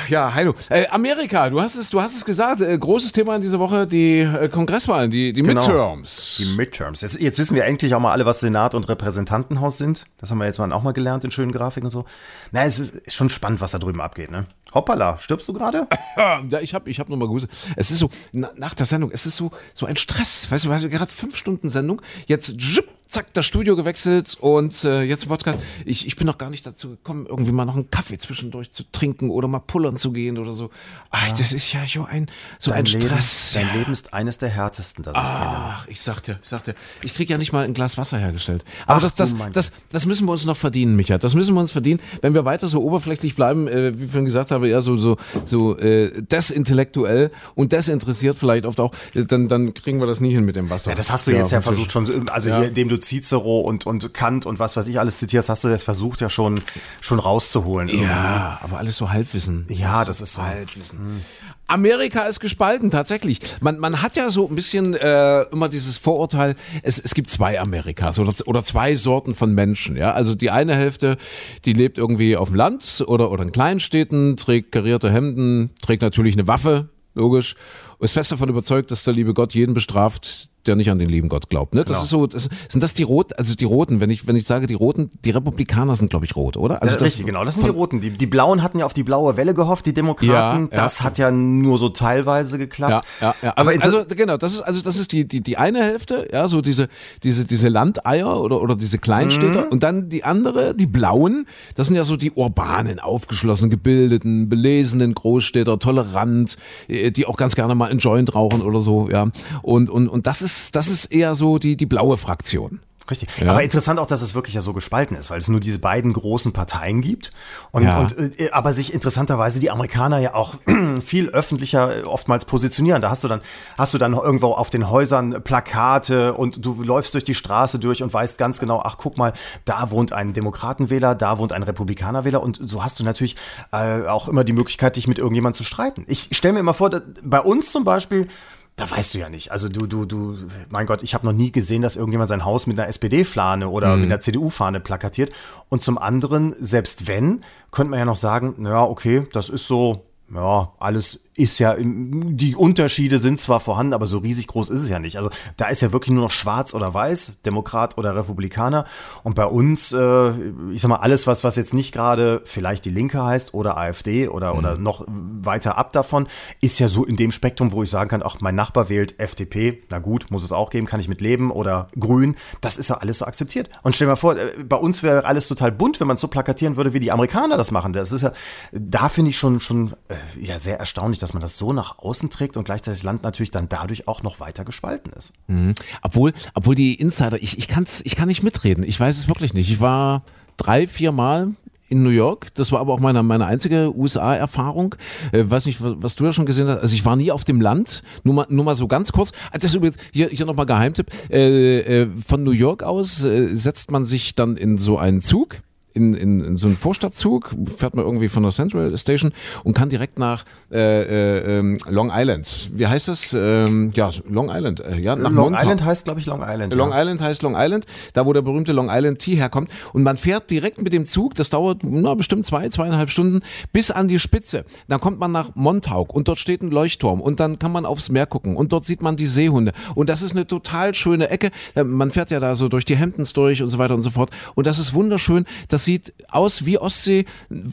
Ja, Heino. Äh, Amerika, du hast es, du hast es gesagt, äh, großes Thema in dieser Woche, die äh, Kongresswahlen, die, die genau. Midterms. Die Midterms. Jetzt, jetzt, wissen wir endlich auch mal alle, was Senat und Repräsentantenhaus sind. Das haben wir jetzt mal auch mal gelernt in schönen Grafiken und so. Na, es ist, ist schon spannend, was da drüben abgeht, ne? Hoppala, stirbst du gerade? Ja, ich habe ich hab nur mal gewusst. Es ist so, na, nach der Sendung, es ist so, so ein Stress. Weißt du, weißt du gerade fünf Stunden Sendung, jetzt zschipp, zack, das Studio gewechselt und äh, jetzt Podcast. Ich, ich bin noch gar nicht dazu gekommen, irgendwie mal noch einen Kaffee zwischendurch zu trinken oder mal pullern zu gehen oder so. Ach, ja. das ist ja so ein, so dein ein Stress. Leben, dein Leben ist eines der härtesten, das ich kenne. Ach, ich sagte, ich sagte, ich kriege ja nicht mal ein Glas Wasser hergestellt. Aber Ach, das, das, das, das müssen wir uns noch verdienen, Micha. Das müssen wir uns verdienen, wenn wir weiter so oberflächlich bleiben, äh, wie ich vorhin gesagt habe, eher so, so, so äh, desintellektuell und desinteressiert vielleicht oft auch, äh, dann, dann kriegen wir das nie hin mit dem Wasser. Ja, das hast du ja, jetzt ja versucht schon, also ja. hier, indem du Cicero und, und Kant und was weiß ich alles zitierst, hast du das versucht ja schon, schon rauszuholen. Irgendwie. Ja, aber alles so Halbwissen. Ja, das ist so. Halbwissen. Hm. Amerika ist gespalten, tatsächlich. Man, man hat ja so ein bisschen äh, immer dieses Vorurteil, es, es gibt zwei Amerikas oder, oder zwei Sorten von Menschen. Ja? Also die eine Hälfte, die lebt irgendwie auf dem Land oder, oder in Kleinstädten, trägt karierte Hemden, trägt natürlich eine Waffe, logisch, ist fest davon überzeugt, dass der liebe Gott jeden bestraft, der nicht an den lieben Gott glaubt. Ne? Das genau. ist so, das, sind das die Roten, also die Roten, wenn ich, wenn ich sage die Roten, die Republikaner sind, glaube ich, rot, oder? Also das, richtig, genau, das sind die Roten. Die, die Blauen hatten ja auf die blaue Welle gehofft, die Demokraten. Ja, das ja. hat ja nur so teilweise geklappt. Ja, ja, ja. Aber also, also genau, das ist, also das ist die, die, die eine Hälfte, ja, so diese, diese, diese Landeier oder, oder diese Kleinstädter. Mhm. Und dann die andere, die Blauen, das sind ja so die urbanen, aufgeschlossen, gebildeten, belesenen Großstädter, tolerant, äh, die auch ganz gerne mal einen Joint rauchen oder so, ja. Und, und, und das ist ist, das ist eher so die, die blaue Fraktion. Richtig. Ja. Aber interessant auch, dass es wirklich ja so gespalten ist, weil es nur diese beiden großen Parteien gibt. Und, ja. und äh, aber sich interessanterweise die Amerikaner ja auch viel öffentlicher oftmals positionieren. Da hast du dann, hast du dann irgendwo auf den Häusern Plakate und du läufst durch die Straße durch und weißt ganz genau, ach guck mal, da wohnt ein Demokratenwähler, da wohnt ein Republikanerwähler und so hast du natürlich äh, auch immer die Möglichkeit, dich mit irgendjemandem zu streiten. Ich stelle mir immer vor, bei uns zum Beispiel, da weißt du ja nicht. Also du, du, du, mein Gott, ich habe noch nie gesehen, dass irgendjemand sein Haus mit einer SPD-Fahne oder mhm. mit einer CDU-Fahne plakatiert. Und zum anderen, selbst wenn, könnte man ja noch sagen, naja, okay, das ist so, ja, alles ist ja, die Unterschiede sind zwar vorhanden, aber so riesig groß ist es ja nicht. Also da ist ja wirklich nur noch schwarz oder weiß, Demokrat oder Republikaner. Und bei uns, äh, ich sag mal, alles, was, was jetzt nicht gerade vielleicht die Linke heißt oder AfD oder, mhm. oder noch weiter ab davon, ist ja so in dem Spektrum, wo ich sagen kann, ach, mein Nachbar wählt FDP, na gut, muss es auch geben, kann ich mit leben oder Grün. Das ist ja alles so akzeptiert. Und stell dir mal vor, äh, bei uns wäre alles total bunt, wenn man es so plakatieren würde, wie die Amerikaner das machen. Das ist ja, da finde ich schon, schon äh, ja, sehr erstaunlich, dass man das so nach außen trägt und gleichzeitig das Land natürlich dann dadurch auch noch weiter gespalten ist. Mhm. Obwohl, obwohl die Insider, ich, ich, kann's, ich kann nicht mitreden. Ich weiß es wirklich nicht. Ich war drei, vier Mal in New York. Das war aber auch meine, meine einzige USA-Erfahrung. Äh, weiß nicht, was, was, du ja schon gesehen hast. Also ich war nie auf dem Land. Nur mal, nur mal so ganz kurz. Ah, das ist übrigens hier, hier nochmal Geheimtipp. Äh, äh, von New York aus äh, setzt man sich dann in so einen Zug in, in, in so einen Vorstadtzug, fährt man irgendwie von der Central Station und kann direkt nach äh, äh, ähm, Long Island. Wie heißt das? Ähm, ja, Long Island. Äh, ja, nach Long Montauk. Island heißt, glaube ich, Long Island. Long ja. Island heißt Long Island, da wo der berühmte Long Island Tea herkommt. Und man fährt direkt mit dem Zug, das dauert na, bestimmt zwei, zweieinhalb Stunden, bis an die Spitze. Dann kommt man nach Montauk und dort steht ein Leuchtturm und dann kann man aufs Meer gucken und dort sieht man die Seehunde. Und das ist eine total schöne Ecke. Man fährt ja da so durch die Hamptons durch und so weiter und so fort. Und das ist wunderschön. Das sieht aus wie Ostsee,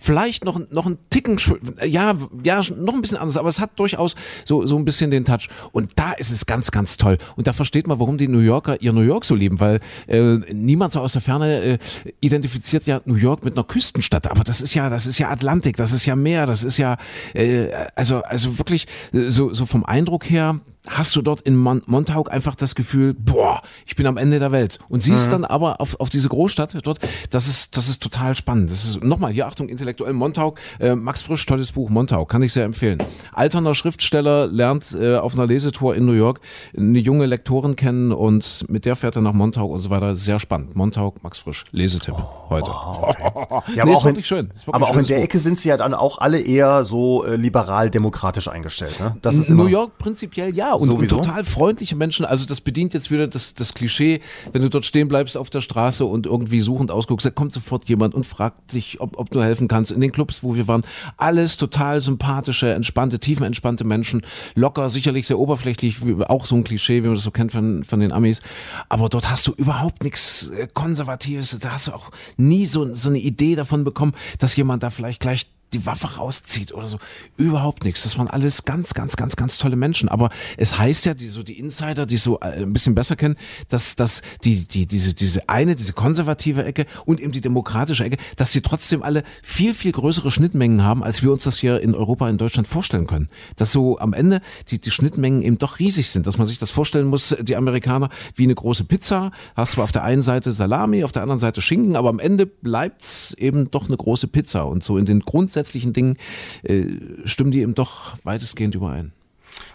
vielleicht noch, noch ein Ticken, ja, ja, noch ein bisschen anders, aber es hat durchaus so, so ein bisschen den Touch. Und da ist es ganz, ganz toll. Und da versteht man, warum die New Yorker ihr New York so lieben, weil äh, niemand so aus der Ferne äh, identifiziert ja New York mit einer Küstenstadt. Aber das ist ja, das ist ja Atlantik, das ist ja Meer, das ist ja, äh, also, also wirklich äh, so, so vom Eindruck her, hast du dort in Mon Montauk einfach das Gefühl, boah, ich bin am Ende der Welt. Und siehst mhm. dann aber auf, auf diese Großstadt dort, das ist, das ist total spannend. Das ist, nochmal, hier Achtung, intellektuell Montauk, äh, Max Frisch, tolles Buch, Montauk, kann ich sehr empfehlen. Alterner Schriftsteller lernt äh, auf einer Lesetour in New York eine junge Lektorin kennen und mit der fährt er nach Montauk und so weiter. Sehr spannend. Montauk, Max Frisch, Lesetipp oh, heute. Okay. ja, aber nee, auch in, schön. aber auch in der Buch. Ecke sind sie ja dann auch alle eher so äh, liberal-demokratisch eingestellt. Ne? Das ist New York prinzipiell ja und, und, total freundliche Menschen. Also das bedient jetzt wieder das, das Klischee, wenn du dort stehen bleibst auf der Straße und irgendwie suchend ausguckst, da kommt sofort jemand und fragt dich, ob, ob du helfen kannst. In den Clubs, wo wir waren, alles total sympathische, entspannte, tiefenentspannte Menschen, locker, sicherlich sehr oberflächlich, auch so ein Klischee, wie man das so kennt von, von den Amis. Aber dort hast du überhaupt nichts äh, Konservatives, da hast du auch nie so, so eine Idee davon bekommen, dass jemand da vielleicht gleich die Waffe rauszieht oder so. Überhaupt nichts. Das waren alles ganz, ganz, ganz, ganz tolle Menschen. Aber es heißt ja, die, so die Insider, die so äh, ein bisschen besser kennen, dass, dass die, die, diese, diese eine, diese konservative Ecke und eben die demokratische Ecke, dass sie trotzdem alle viel, viel größere Schnittmengen haben, als wir uns das hier in Europa, in Deutschland vorstellen können. Dass so am Ende die, die Schnittmengen eben doch riesig sind, dass man sich das vorstellen muss, die Amerikaner wie eine große Pizza, hast du auf der einen Seite Salami, auf der anderen Seite Schinken, aber am Ende bleibt's eben doch eine große Pizza und so in den Grundsätzen grundsätzlichen Dingen äh, stimmen die eben doch weitestgehend überein.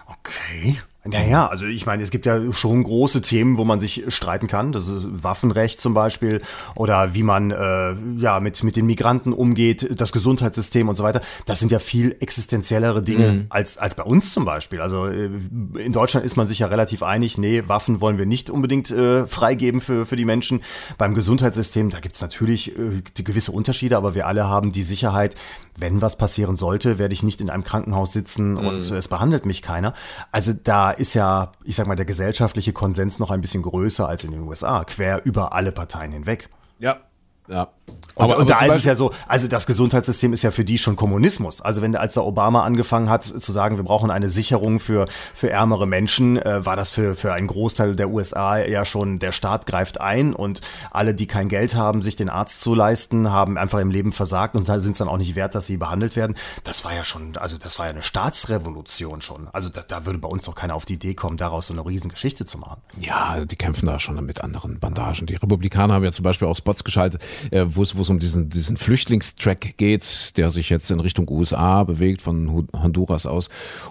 Okay. Naja, also ich meine, es gibt ja schon große Themen, wo man sich streiten kann. Das ist Waffenrecht zum Beispiel oder wie man äh, ja mit, mit den Migranten umgeht, das Gesundheitssystem und so weiter. Das sind ja viel existenziellere Dinge mhm. als, als bei uns zum Beispiel. Also äh, in Deutschland ist man sich ja relativ einig, nee, Waffen wollen wir nicht unbedingt äh, freigeben für, für die Menschen. Beim Gesundheitssystem, da gibt's natürlich äh, gewisse Unterschiede, aber wir alle haben die Sicherheit, wenn was passieren sollte, werde ich nicht in einem Krankenhaus sitzen mhm. und es behandelt mich keiner. Also da ist ja, ich sag mal, der gesellschaftliche Konsens noch ein bisschen größer als in den USA, quer über alle Parteien hinweg. Ja, ja. Und, aber, und da ist es ja so, also das Gesundheitssystem ist ja für die schon Kommunismus. Also wenn als der Obama angefangen hat zu sagen, wir brauchen eine Sicherung für, für ärmere Menschen, äh, war das für, für einen Großteil der USA ja schon, der Staat greift ein und alle, die kein Geld haben, sich den Arzt zu leisten, haben einfach im Leben versagt und sind es dann auch nicht wert, dass sie behandelt werden. Das war ja schon, also das war ja eine Staatsrevolution schon. Also da, da würde bei uns doch keiner auf die Idee kommen, daraus so eine Riesengeschichte zu machen. Ja, die kämpfen da schon mit anderen Bandagen. Die Republikaner haben ja zum Beispiel auch Spots geschaltet, äh, wo es um diesen, diesen Flüchtlingstrack geht, der sich jetzt in Richtung USA bewegt, von Honduras aus.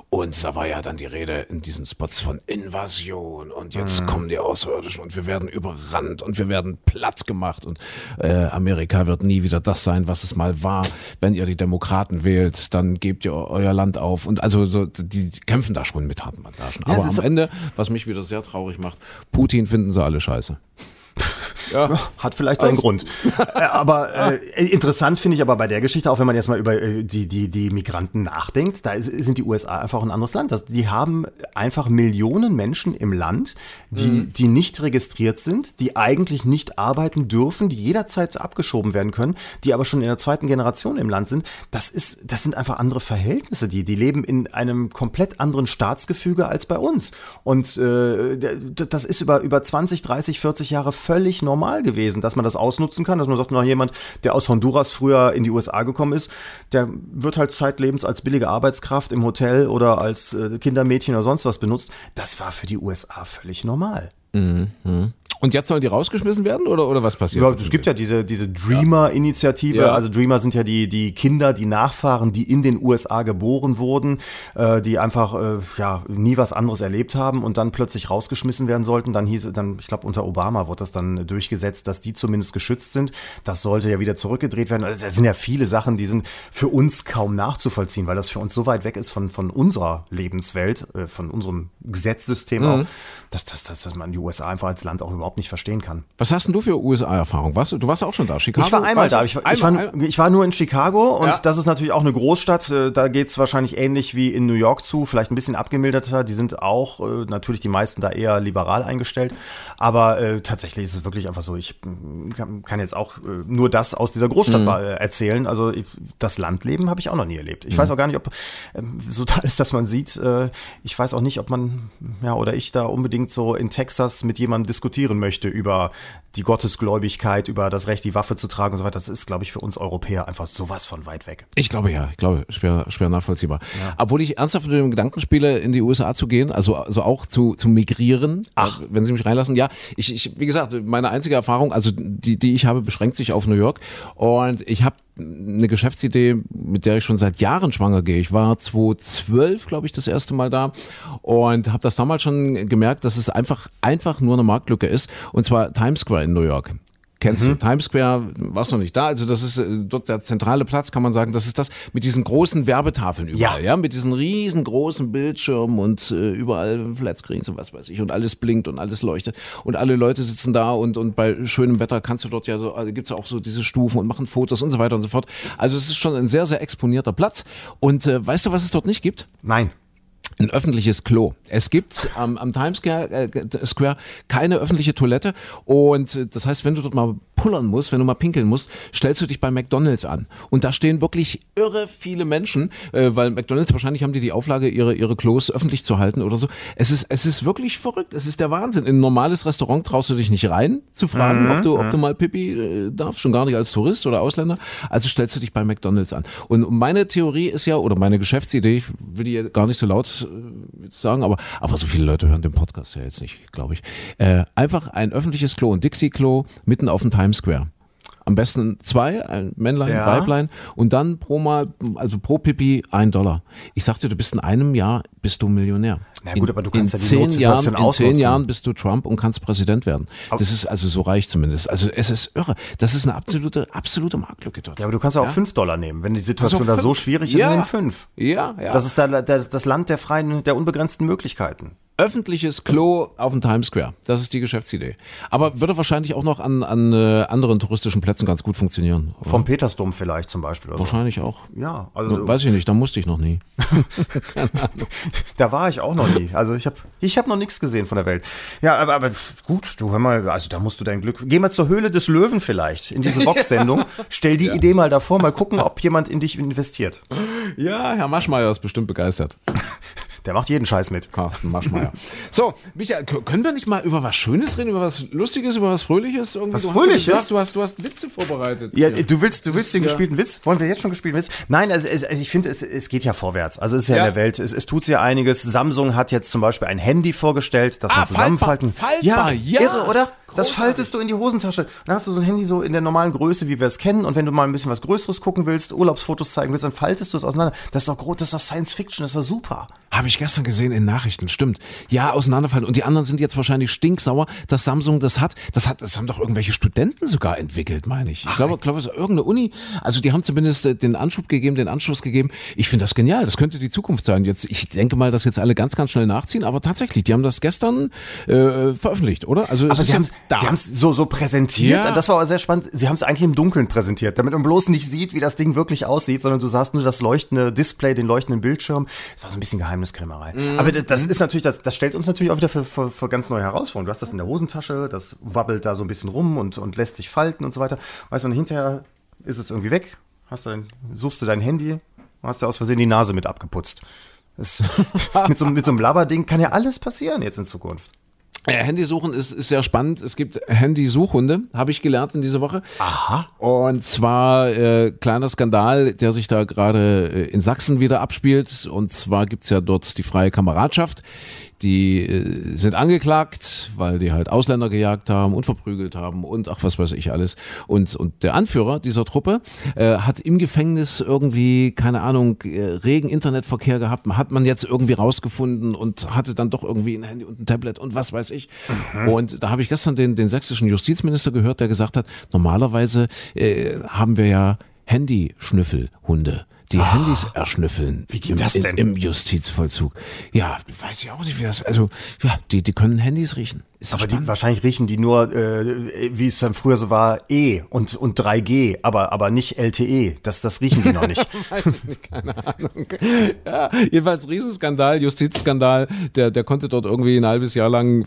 Und da war ja dann die Rede in diesen Spots von Invasion und jetzt mhm. kommen die Außerirdischen und wir werden überrannt und wir werden platt gemacht und äh, Amerika wird nie wieder das sein, was es mal war. Wenn ihr die Demokraten wählt, dann gebt ihr euer Land auf. Und also so, die, die kämpfen da schon mit harten Bandagen. Ja, Aber am Ende, was mich wieder sehr traurig macht, Putin finden sie alle scheiße. Ja. Hat vielleicht seinen also. Grund. Äh, aber äh, interessant finde ich aber bei der Geschichte, auch wenn man jetzt mal über äh, die, die, die Migranten nachdenkt, da ist, sind die USA einfach ein anderes Land. Das, die haben einfach Millionen Menschen im Land, die, mhm. die nicht registriert sind, die eigentlich nicht arbeiten dürfen, die jederzeit abgeschoben werden können, die aber schon in der zweiten Generation im Land sind. Das ist, das sind einfach andere Verhältnisse. Die, die leben in einem komplett anderen Staatsgefüge als bei uns. Und äh, das ist über, über 20, 30, 40 Jahre völlig normal normal gewesen, dass man das ausnutzen kann, dass man sagt, na jemand, der aus Honduras früher in die USA gekommen ist, der wird halt zeitlebens als billige Arbeitskraft im Hotel oder als äh, Kindermädchen oder sonst was benutzt. Das war für die USA völlig normal. Mhm. Und jetzt sollen die rausgeschmissen werden oder, oder was passiert? Ja, es gibt ja diese, diese Dreamer-Initiative. Ja. Also Dreamer sind ja die, die Kinder, die Nachfahren, die in den USA geboren wurden, äh, die einfach äh, ja, nie was anderes erlebt haben und dann plötzlich rausgeschmissen werden sollten. Dann hieß dann, ich glaube, unter Obama wurde das dann durchgesetzt, dass die zumindest geschützt sind. Das sollte ja wieder zurückgedreht werden. Also, das sind ja viele Sachen, die sind für uns kaum nachzuvollziehen, weil das für uns so weit weg ist von, von unserer Lebenswelt, äh, von unserem Gesetzessystem auch, dass, dass, dass, dass man die USA einfach als Land auch überhaupt nicht verstehen kann. Was hast denn du für USA-Erfahrung? Warst du, du warst auch schon da, Chicago? Ich war einmal da. Ich, war- ich, Einmal, war, ich war nur in Chicago und Ja. das ist natürlich auch eine Großstadt. Äh, Da geht es wahrscheinlich ähnlich wie in New York zu, vielleicht ein bisschen abgemilderter. Die sind auch äh, natürlich die meisten da eher liberal eingestellt. Aber äh, tatsächlich ist es wirklich einfach so. Ich mm, kann, jetzt auch äh, nur das aus dieser Großstadt Mhm. äh, erzählen. Also das Landleben habe ich auch noch nie erlebt. Ich weiß Mhm. auch gar nicht, ob ähm, so da ist, dass man sieht. Ich weiß auch nicht, ob man ja oder ich da unbedingt so in Texas mit jemandem diskutieren möchte über die Gottesgläubigkeit, über das Recht, die Waffe zu tragen und so weiter. Das ist, glaube ich, für uns Europäer einfach sowas von weit weg. Ich glaube ja, ich glaube, schwer, schwer nachvollziehbar. Obwohl ich ernsthaft mit dem Gedanken spiele, in die USA zu gehen, also, also auch zu, zu migrieren, Ach. äh, wenn sie mich reinlassen. Ja, ich, ich, wie gesagt, meine einzige Erfahrung, also die, die ich habe, beschränkt sich auf New York. Und ich habe eine Geschäftsidee, mit der ich schon seit Jahren schwanger gehe. Ich war 2012, glaube ich, das erste Mal da und habe das damals schon gemerkt, dass es einfach, einfach nur eine Marktlücke ist. Und zwar Times Square in New York. Kennst du Times Square? Warst noch nicht da? Also das ist äh, dort der zentrale Platz, kann man sagen. Das ist das mit diesen großen Werbetafeln überall, Ja. ja, mit diesen riesengroßen Bildschirmen und äh, überall Flatscreens und was weiß ich und alles blinkt und alles leuchtet und alle Leute sitzen da und und bei schönem Wetter kannst du dort ja so, also gibt's ja auch so diese Stufen und machen Fotos und so weiter und so fort. Also es ist schon ein sehr sehr exponierter Platz und äh, weißt du, was es dort nicht gibt? Nein. Ein öffentliches Klo. Es gibt am, am Times Square, äh, Square keine öffentliche Toilette und äh, das heißt, wenn du dort mal pullern musst, wenn du mal pinkeln musst, stellst du dich bei McDonalds an. Und da stehen wirklich irre viele Menschen, äh, weil McDonalds wahrscheinlich haben die die Auflage, ihre, ihre Klos öffentlich zu halten oder so. Es ist, es ist wirklich verrückt. Es ist der Wahnsinn. In ein normales Restaurant traust du dich nicht rein, zu fragen, ob, du, ob du mal Pipi äh, darfst, schon gar nicht als Tourist oder Ausländer. Also stellst du dich bei McDonalds an. Und meine Theorie ist ja, oder meine Geschäftsidee, ich will die gar nicht so laut äh, sagen, aber, aber so viele Leute hören den Podcast ja jetzt nicht, glaube ich. Äh, einfach ein öffentliches Klo, ein Dixie-Klo mitten auf dem Times Square. Am besten zwei, ein Männlein, Ja. Weiblein und dann pro Mal, also pro Pipi ein Dollar. Ich sagte, du bist in einem Jahr bist du Millionär. Na gut, in, aber du kannst in ja die zehn Notsituation Jahren, In zehn. Jahren bist du Trump und kannst Präsident werden. Das ist also so reich zumindest. Also es ist irre. Das ist eine absolute, absolute Marktlücke dort. Ja, aber du kannst ja auch 5 Dollar nehmen. Wenn die Situation Kannst auch da so fünf- schwierig ist, Ja. dann 5. Ja, ja. Das ist da, das, das Land der freien, der unbegrenzten Möglichkeiten. Öffentliches Klo auf dem Times Square. Das ist die Geschäftsidee. Aber würde wahrscheinlich auch noch an, an äh, anderen touristischen Plätzen ganz gut funktionieren. oder? Vom Petersdom vielleicht zum Beispiel. Oder. Wahrscheinlich auch. Ja, also Weiß ich nicht, da musste ich noch nie. da war ich auch noch nie. Also ich habe ich hab noch nichts gesehen von der Welt. Ja, aber, aber gut, du hör mal, also da musst du dein Glück. Geh mal zur Höhle des Löwen vielleicht, in diese Vox-Sendung. Stell die Idee mal davor, mal gucken, ob jemand in dich investiert. Ja, Herr Maschmeyer ist bestimmt begeistert. Der macht jeden Scheiß mit. Carsten Maschmeyer. so, Michael, können wir nicht mal über was Schönes reden, über was Lustiges, über was Fröhliches? Irgendwie, Was du Fröhliches? Hast ja gesagt, du, hast, du hast Witze vorbereitet. Ja, hier. du willst, du willst den Ja. gespielten Witz? Wollen wir jetzt schon gespielten Witz? Nein, also, also ich finde, es, es geht ja vorwärts. Also es ist ja, Ja. in der Welt, es, es tut sich ja einiges. Samsung hat jetzt zum Beispiel ein Handy vorgestellt, das Ah, man zusammenfalten. faltbar, faltbar, ja. irre, oder? Das faltest du in die Hosentasche. Dann hast du so ein Handy so in der normalen Größe, wie wir es kennen. Und wenn du mal ein bisschen was Größeres gucken willst, Urlaubsfotos zeigen willst, dann faltest du es auseinander. Das ist doch groß, das ist doch Science Fiction, das ist doch super. Habe ich gestern gesehen in Nachrichten, stimmt. Ja, auseinanderfallen. Und die anderen sind jetzt wahrscheinlich stinksauer, dass Samsung das hat. Das hat, das haben doch irgendwelche Studenten sogar entwickelt, meine ich. Ich glaube, glaube, es ist irgendeine Uni. Also die haben zumindest äh, den Anschub gegeben, den Anschluss gegeben. Ich finde das genial. Das könnte die Zukunft sein. Jetzt, ich denke mal, dass jetzt alle ganz, ganz schnell nachziehen. Aber tatsächlich, die haben das gestern äh, veröffentlicht, oder? Also es Aber ist sie haben da. sie haben's so, so präsentiert. Ja. Das war aber sehr spannend. Sie haben es eigentlich im Dunkeln präsentiert, damit man bloß nicht sieht, wie das Ding wirklich aussieht, sondern du sahst nur das leuchtende Display, den leuchtenden Bildschirm. Das war so ein bisschen Geheimniskrämerei. Mhm. Aber das, das ist natürlich, das, das stellt uns natürlich auch wieder für, für, für ganz neue Herausforderungen. Du hast das in der Hosentasche, das wabbelt da so ein bisschen rum und, und lässt sich falten und so weiter. Weißt du, und hinterher ist es irgendwie weg. Hast du dein, suchst du dein Handy, hast du aus Versehen die Nase mit abgeputzt. Das, mit, so, mit so einem Labberding kann ja alles passieren jetzt in Zukunft. Ja, Handysuchen ist, ist sehr spannend. Es gibt Handysuchhunde, habe ich gelernt in dieser Woche. Aha. Und zwar äh, kleiner Skandal, der sich da gerade äh, in Sachsen wieder abspielt. Und zwar gibt's ja dort die freie Kameradschaft. Die äh, sind angeklagt, weil die halt Ausländer gejagt haben und verprügelt haben und ach was weiß ich alles. Und, und der Anführer dieser Truppe äh, hat im Gefängnis irgendwie, keine Ahnung, äh, regen Internetverkehr gehabt, hat man jetzt irgendwie rausgefunden und hatte dann doch irgendwie ein Handy und ein Tablet und was weiß ich. Mhm. Und da habe ich gestern den, den sächsischen Justizminister gehört, der gesagt hat, normalerweise äh, haben wir ja Handyschnüffelhunde die oh, Handys erschnüffeln. Wie geht im, das denn? Im Justizvollzug. Ja, weiß ich auch nicht, wie das, also, ja, die, die können Handys riechen. Ist aber die, wahrscheinlich riechen die nur, äh, wie es dann früher so war, E und, und 3G, aber, aber nicht LTE. Das, das riechen die noch nicht. Weiß ich nicht, keine Ahnung. Ja, jedenfalls Riesenskandal, Justizskandal. Der, der konnte dort irgendwie ein halbes Jahr lang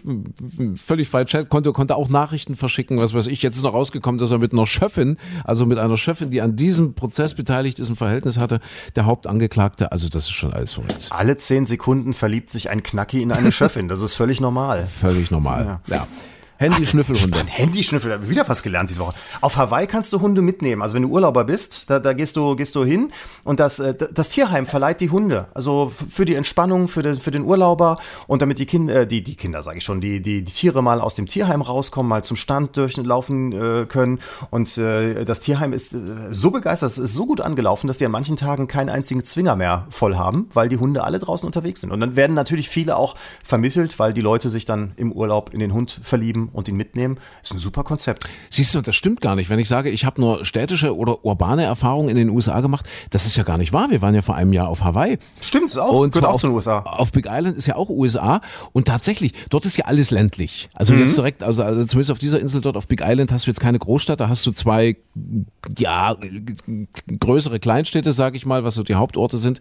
völlig falsch, konnte, konnte auch Nachrichten verschicken, was weiß ich. Jetzt ist noch rausgekommen, dass er mit einer Schöffin, also mit einer Schöffin, die an diesem Prozess beteiligt ist, ein Verhältnis hatte, der Hauptangeklagte. Also das ist schon alles verrückt. Alle zehn Sekunden verliebt sich ein Knacki in eine Schöffin. Das ist völlig normal. Völlig normal. Ja. ja. Handy-Schnüffelhunde. Handy-Schnüffel, wieder was gelernt diese Woche. Auf Hawaii kannst du Hunde mitnehmen. Also wenn du Urlauber bist, da, da gehst du gehst du hin und das äh, das Tierheim verleiht die Hunde. Also für die Entspannung, für den für den Urlauber und damit die Kinder äh, die die Kinder sage ich schon, die, die die Tiere mal aus dem Tierheim rauskommen, mal zum Stand durchlaufen äh, können und das Tierheim ist so begeistert, es ist so gut angelaufen, dass die an manchen Tagen keinen einzigen Zwinger mehr voll haben, weil die Hunde alle draußen unterwegs sind. Und dann werden natürlich viele auch vermittelt, weil die Leute sich dann im Urlaub in den Hund verlieben und ihn mitnehmen, ist ein super Konzept. Siehst du, das stimmt gar nicht. Wenn ich sage, ich habe nur städtische oder urbane Erfahrungen in den USA gemacht, das ist ja gar nicht wahr. Wir waren ja vor einem Jahr auf Hawaii. Stimmt, ist auch. Und gehört auch zu den USA. Auf Big Island ist ja auch USA. Und tatsächlich, dort ist ja alles ländlich. Also mhm. jetzt direkt, also, also zumindest auf dieser Insel dort auf Big Island hast du jetzt keine Großstadt, da hast du zwei, ja, größere Kleinstädte, sage ich mal, was so die Hauptorte sind.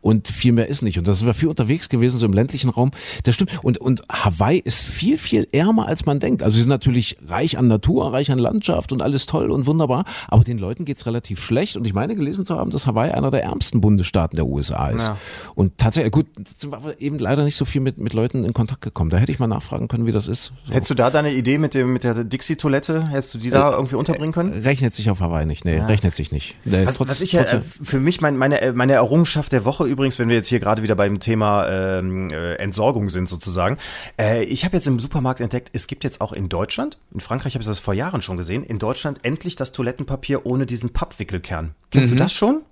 Und viel mehr ist nicht. Und da sind wir viel unterwegs gewesen, so im ländlichen Raum. Das stimmt. Und, und Hawaii ist viel, viel ärmer, als man denkt. Also sie sind natürlich reich an Natur, reich an Landschaft und alles toll und wunderbar, aber den Leuten geht es relativ schlecht und ich meine gelesen zu haben, dass Hawaii einer der ärmsten Bundesstaaten der USA ist. Ja. Und tatsächlich, gut, sind wir eben leider nicht so viel mit, mit Leuten in Kontakt gekommen. Da hätte ich mal nachfragen können, wie das ist. So. Hättest du da deine Idee mit, dem, mit der Dixie-Toilette, hättest du die da äh, irgendwie unterbringen können? Rechnet sich auf Hawaii nicht, nee, ja. rechnet sich nicht. Nee, was, trotz, was ich ja, äh, für mich mein, meine, äh, meine Errungenschaft der Woche übrigens, wenn wir jetzt hier gerade wieder beim Thema ähm, äh, Entsorgung sind sozusagen, äh, ich habe jetzt im Supermarkt entdeckt, es gibt jetzt auch in Deutschland, in Frankreich habe ich das vor Jahren schon gesehen, in Deutschland endlich das Toilettenpapier ohne diesen Pappwickelkern. Kennst mhm. du das schon?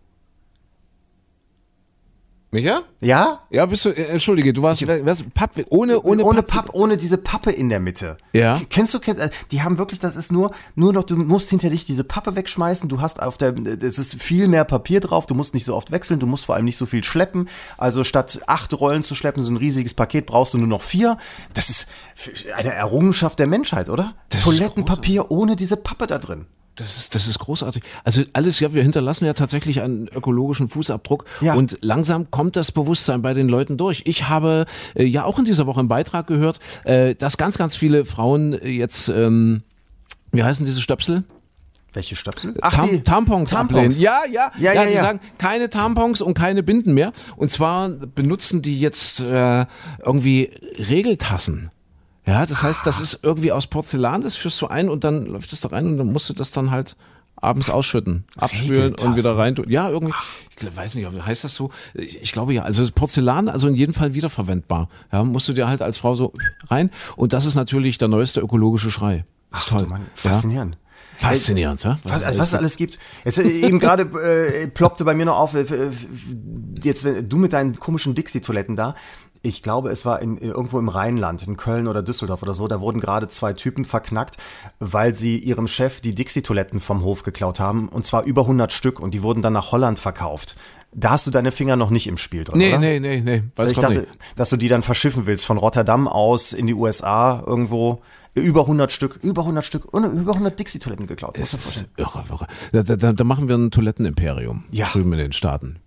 Micha? Ja? Ja, bist du, äh, entschuldige, du warst, was, Papp, ohne, ohne, ohne Papp, Papp, ohne diese Pappe in der Mitte. Ja. Kennst du, kennst, äh, die haben wirklich, das ist nur, nur noch, du musst hinter dich diese Pappe wegschmeißen, du hast auf der, es ist viel mehr Papier drauf, du musst nicht so oft wechseln, du musst vor allem nicht so viel schleppen. Also statt acht Rollen zu schleppen, so ein riesiges Paket, brauchst du nur noch vier. Das ist eine Errungenschaft der Menschheit, oder? Das Toilettenpapier ohne diese Pappe da drin. Das ist, das ist großartig. Also alles, ja, wir hinterlassen ja tatsächlich einen ökologischen Fußabdruck ja. und langsam kommt das Bewusstsein bei den Leuten durch. Ich habe äh, ja auch in dieser Woche einen Beitrag gehört, äh, dass ganz, ganz viele Frauen jetzt, ähm, wie heißen diese Stöpsel? Welche Stöpsel? Ach, Tam die Tampons, Tampons ablehnen. Ja, ja, ja, ja, ja, die ja. sagen keine Tampons und keine Binden mehr. Und zwar benutzen die jetzt äh, irgendwie Regeltassen. Ja, das heißt, das ist irgendwie aus Porzellan, das führst du ein und dann läuft es da rein und dann musst du das dann halt abends ausschütten, abspülen und wieder rein tun. Ja, irgendwie, ich weiß nicht, heißt das so? Ich glaube ja, also Porzellan, also in jedem Fall wiederverwendbar. Ja, musst du dir halt als Frau so rein und das ist natürlich der neueste ökologische Schrei. Ach, toll. Mann, faszinierend. Ja? Faszinierend, ja? Was, also was es alles gibt. Jetzt äh, eben gerade äh, ploppte bei mir noch auf, äh, jetzt wenn du mit deinen komischen Dixie-Toiletten da, ich glaube, es war in, irgendwo im Rheinland, in Köln oder Düsseldorf oder so, da wurden gerade zwei Typen verknackt, weil sie ihrem Chef die Dixie-Toiletten vom Hof geklaut haben, und zwar über 100 Stück, und die wurden dann nach Holland verkauft. Da hast du deine Finger noch nicht im Spiel drin, nee, oder? Nee, nee, nee, nee. Ich dachte, nicht. dass du die dann verschiffen willst, von Rotterdam aus in die USA irgendwo. Über 100 Stück, über 100 Stück, über 100 Dixie-Toiletten geklaut. Das ist irre, irre. Da, da, da machen wir ein Toilettenimperium ja. drüben in den Staaten.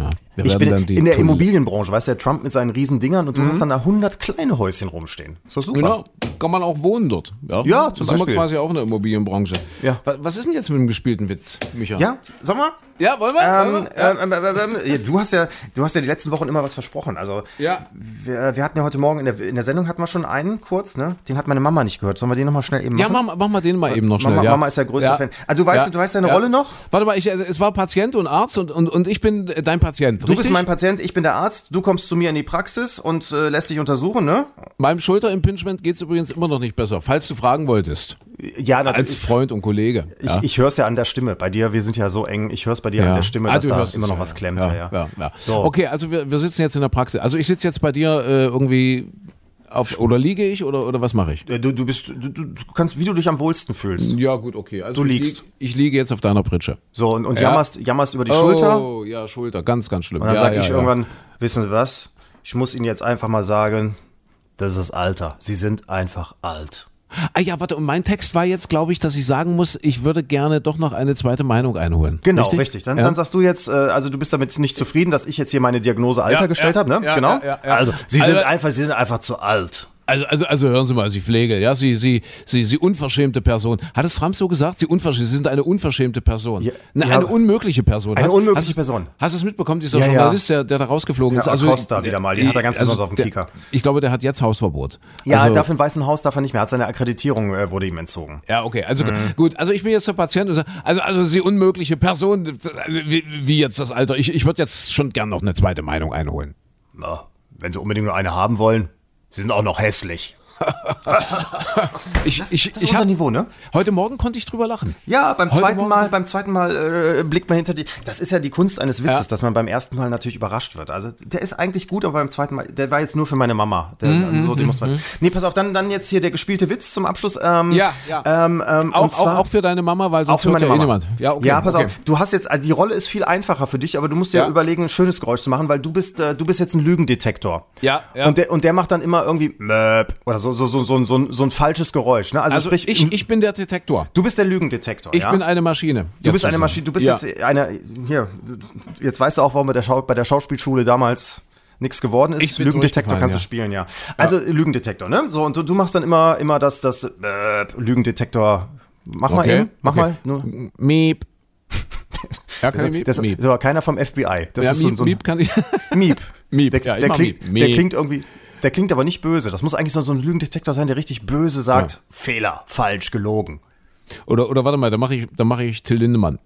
Ja, ich bin in der Immobilienbranche, weißt du, der Trump mit seinen riesen Dingern und du mhm. hast dann da 100 kleine Häuschen rumstehen. So super. Genau, kann man auch wohnen dort. Ja, ja zum das Beispiel. sind wir quasi auch in der Immobilienbranche. Ja. Was ist denn jetzt mit dem gespielten Witz, Micha? Ja, sag mal, Ja, wollen wir? Ähm, Wollen wir? Ja. ähm, ähm, ähm, ähm, du hast ja, du hast ja die letzten Wochen immer was versprochen. Also Ja. wir, wir hatten ja heute Morgen in der, in der Sendung hatten wir schon einen kurz, ne? Den hat meine Mama nicht gehört. Sollen wir den nochmal schnell eben Ja, machen? mach, mach mal den mal eben noch schnell. Mama, ja. Mama ist ja größter Ja. Fan. Also du weißt, Ja. du weißt deine Ja. Rolle noch? Warte mal, ich, es war Patient und Arzt und, und, und ich bin dein Patient. Du bist mein Patient, ich bin der Arzt. Du kommst zu mir in die Praxis und äh, lässt dich untersuchen, ne? Meinem Schulterimpingement geht es übrigens immer noch nicht besser, falls du fragen wolltest. Ja, Als. Freund und Kollege. Ich, ja. ich höre es ja an der Stimme. Bei dir, wir sind ja so eng. Ich höre es bei dir an der Stimme, Ah, dass du da hörst immer noch ja, was ja. klemmt. Ja, Ja, ja, ja. So. Okay, also wir, wir sitzen jetzt in der Praxis. Also ich sitze jetzt bei dir äh, irgendwie auf, oder liege ich oder, oder was mache ich? Äh, Du, du bist, du, du kannst, wie du dich am wohlsten fühlst. Ja, gut, okay. Also Du ich liegst. lieg- Ich liege jetzt auf deiner Pritsche. So, und, und Ja. jammerst, jammerst über die Schulter. Oh, ja, Schulter, ganz, ganz schlimm. Und dann ja, sage ja, ich ja. irgendwann, wissen Sie was? Ich muss Ihnen jetzt einfach mal sagen, das ist das Alter. Sie sind einfach alt. Ah ja, warte, und mein Text war jetzt, glaube ich, dass ich sagen muss, ich würde gerne doch noch eine zweite Meinung einholen. Genau, richtig. Dann, Ja. dann sagst du jetzt, äh, also du bist damit nicht zufrieden, dass ich jetzt hier meine Diagnose Alter Ja, gestellt ja, habe, ne? ja, genau. ja, ja, ja. Also, Sie Also- sind einfach, Sie sind einfach zu alt. Also, also, also hören Sie mal, Sie Pflege, ja, Sie, Sie, Sie, Sie unverschämte Person. Hat es Trump so gesagt? Sie unverschämte, Sie sind eine unverschämte Person. Ja, eine, ja, eine unmögliche Person. Eine Hast- unmögliche hast, Person. Hast du es mitbekommen, dieser Ja. Journalist, der, der da rausgeflogen Ja, ist? Also, Acosta wieder mal, den hat er ganz besonders auf dem Kicker. Ich glaube, der hat jetzt Hausverbot. Ja, also, darf im Weißen Haus darf er nicht mehr. Hat seine Akkreditierung äh, wurde ihm entzogen. Ja, okay. Also Mhm. gut, also ich bin jetzt der Patient und sage, also, also Sie unmögliche Person, also, wie, wie jetzt das Alter. Ich, ich würde jetzt schon gern noch eine zweite Meinung einholen. Na, wenn Sie unbedingt nur eine haben wollen, Sie sind auch noch hässlich. Ich, Das, ich, das ist ich unser hab, Niveau, ne? heute Morgen konnte ich drüber lachen. Ja, beim Heute zweiten Morgen- Mal, beim zweiten Mal äh, blickt man hinter die. Das ist ja die Kunst eines Witzes, Ja. dass man beim ersten Mal natürlich überrascht wird. Also der ist eigentlich gut, aber beim zweiten Mal, der war jetzt nur für meine Mama. Der, Mhm, so, den muss man. Nee, pass auf, dann, dann jetzt hier der gespielte Witz zum Abschluss. Ähm, Ja, ja. Ähm, ähm, Auch, zwar, auch, auch für deine Mama, weil sonst auch für meine ja eh Mama. niemand. Ja, okay. ja, pass okay. auf. Du hast jetzt, also die Rolle ist viel einfacher für dich, aber du musst dir Ja. überlegen, ein schönes Geräusch zu machen, weil du bist, äh, du bist jetzt ein Lügendetektor. Ja, ja. Und der, und der macht dann immer irgendwie Möp oder so, so, so, so, so, so ein falsches Geräusch. Ne? Also, Also sprich, ich, ich bin der Detektor. du bist der Lügendetektor. Ich ja? bin eine Maschine. Du bist eine Maschine, du bist ja. jetzt eine, hier, jetzt weißt du auch, warum bei der, Schau, bei der Schauspielschule damals nichts geworden ist. Lügendetektor kannst du ja. spielen, ja. Also Lügendetektor, ne? So, und du, du machst dann immer, immer das, das äh, Lügendetektor. Mach mal Okay, eben, mach okay. mal. Nur. Miep. Ja, kann Das, Miep? das, Miep. das war keiner vom FBI. Das Ja, ist so, Miep, so ein Miep kann ich. Miep. Miep, Der, ja, der, klingt, Miep. der klingt irgendwie, der klingt aber nicht böse. Das muss eigentlich so, so ein Lügendetektor sein, der richtig böse sagt, Ja. Fehler, falsch, gelogen. Oder, oder warte mal, da mache ich, da mache ich Till Lindemann.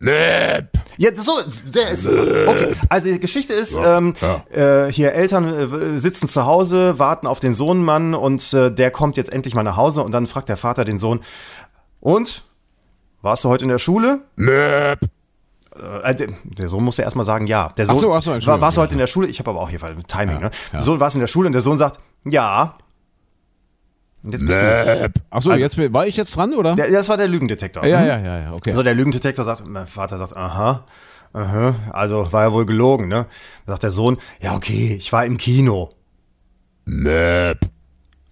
Miep. Ja, so, der ist. Okay, also die Geschichte ist, ähm, Äh, hier Eltern äh, sitzen zu Hause, warten auf den Sohnmann und äh, der kommt jetzt endlich mal nach Hause und dann fragt der Vater den Sohn, und? Warst du heute in der Schule? Miep. Äh, der, der Sohn muss ja erstmal sagen, ja. Der Sohn, Ach so, ach so, war, warst du heute in der Schule? Ich habe aber auch hier Timing, Ja, ne? ja. Der Sohn warst in der Schule und der Sohn sagt, ja. Und jetzt bist du. Achso, Also- jetzt war ich jetzt dran, oder? Der, das war der Lügendetektor. ja, ja, ja, ja, okay. Also der Lügendetektor sagt, mein Vater sagt, aha, aha, also war ja wohl gelogen, ne? Da sagt der Sohn, ja okay, ich war im Kino. Miep.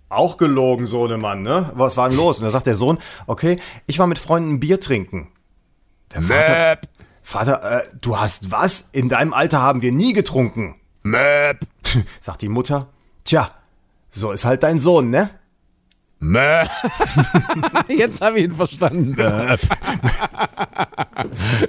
Auch gelogen, Sohnemann, ne? Was war denn los? Und da sagt der Sohn, okay, ich war mit Freunden Bier trinken. Der Vater, Miep. Vater, äh, du hast was? In deinem Alter haben wir nie getrunken. Miep. Sagt die Mutter, tja, so ist halt dein Sohn, ne? Miep. Jetzt habe ich ihn verstanden.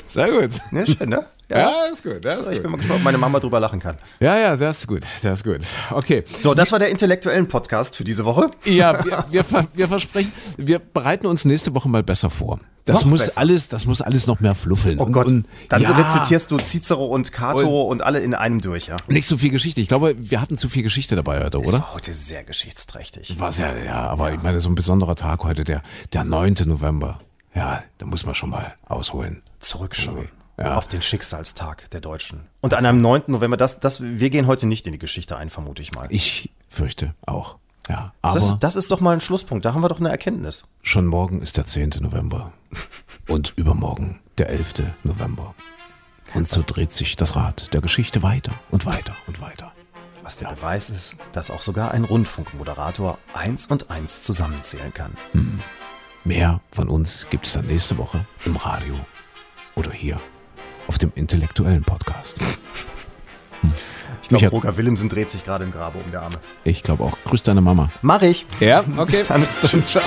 Sehr gut. Ja, schön, ne? Ja, ist gut. Ja, ist Ich gut. bin mal gespannt, ob meine Mama drüber lachen kann. Ja, ja, das ist gut. Das ist gut. Okay. So, das war der intellektuellen Podcast für diese Woche. Ja, wir, wir, wir versprechen, wir bereiten uns nächste Woche mal besser vor. Das Noch muss besser. alles, das muss alles noch mehr fluffeln. Oh Und- Gott, und, dann ja, rezitierst du Cicero und Cato und, alle in einem durch, ja? nicht so viel Geschichte. Ich glaube, wir hatten zu viel Geschichte dabei heute, Es oder? war heute sehr geschichtsträchtig. War ja, ja, aber ich meine, so ein besonderer Tag heute, der, der 9. November. Ja, da muss man schon mal ausholen. Zurückschauen Ja. auf den Schicksalstag der Deutschen. Und an einem 9. November, das, das, wir gehen heute nicht in die Geschichte ein, vermute ich mal. Ich fürchte auch. Ja, aber Das, das ist doch mal ein Schlusspunkt, da haben wir doch eine Erkenntnis. schon morgen ist der 10. November. Und übermorgen der 11. November. Und so dreht sich das Rad der Geschichte weiter und weiter und weiter. Was der Beweis ist, dass auch sogar ein Rundfunkmoderator eins und eins zusammenzählen kann. Mehr von uns gibt es dann nächste Woche im Radio oder hier auf dem intellektuellen Podcast. Ich glaube, Roger Willemsen dreht sich gerade im Grabe um der Arme. Ich glaube auch. Grüß deine Mama. Mach ich. Ja, okay. Bis dann. Bis dann. Ciao.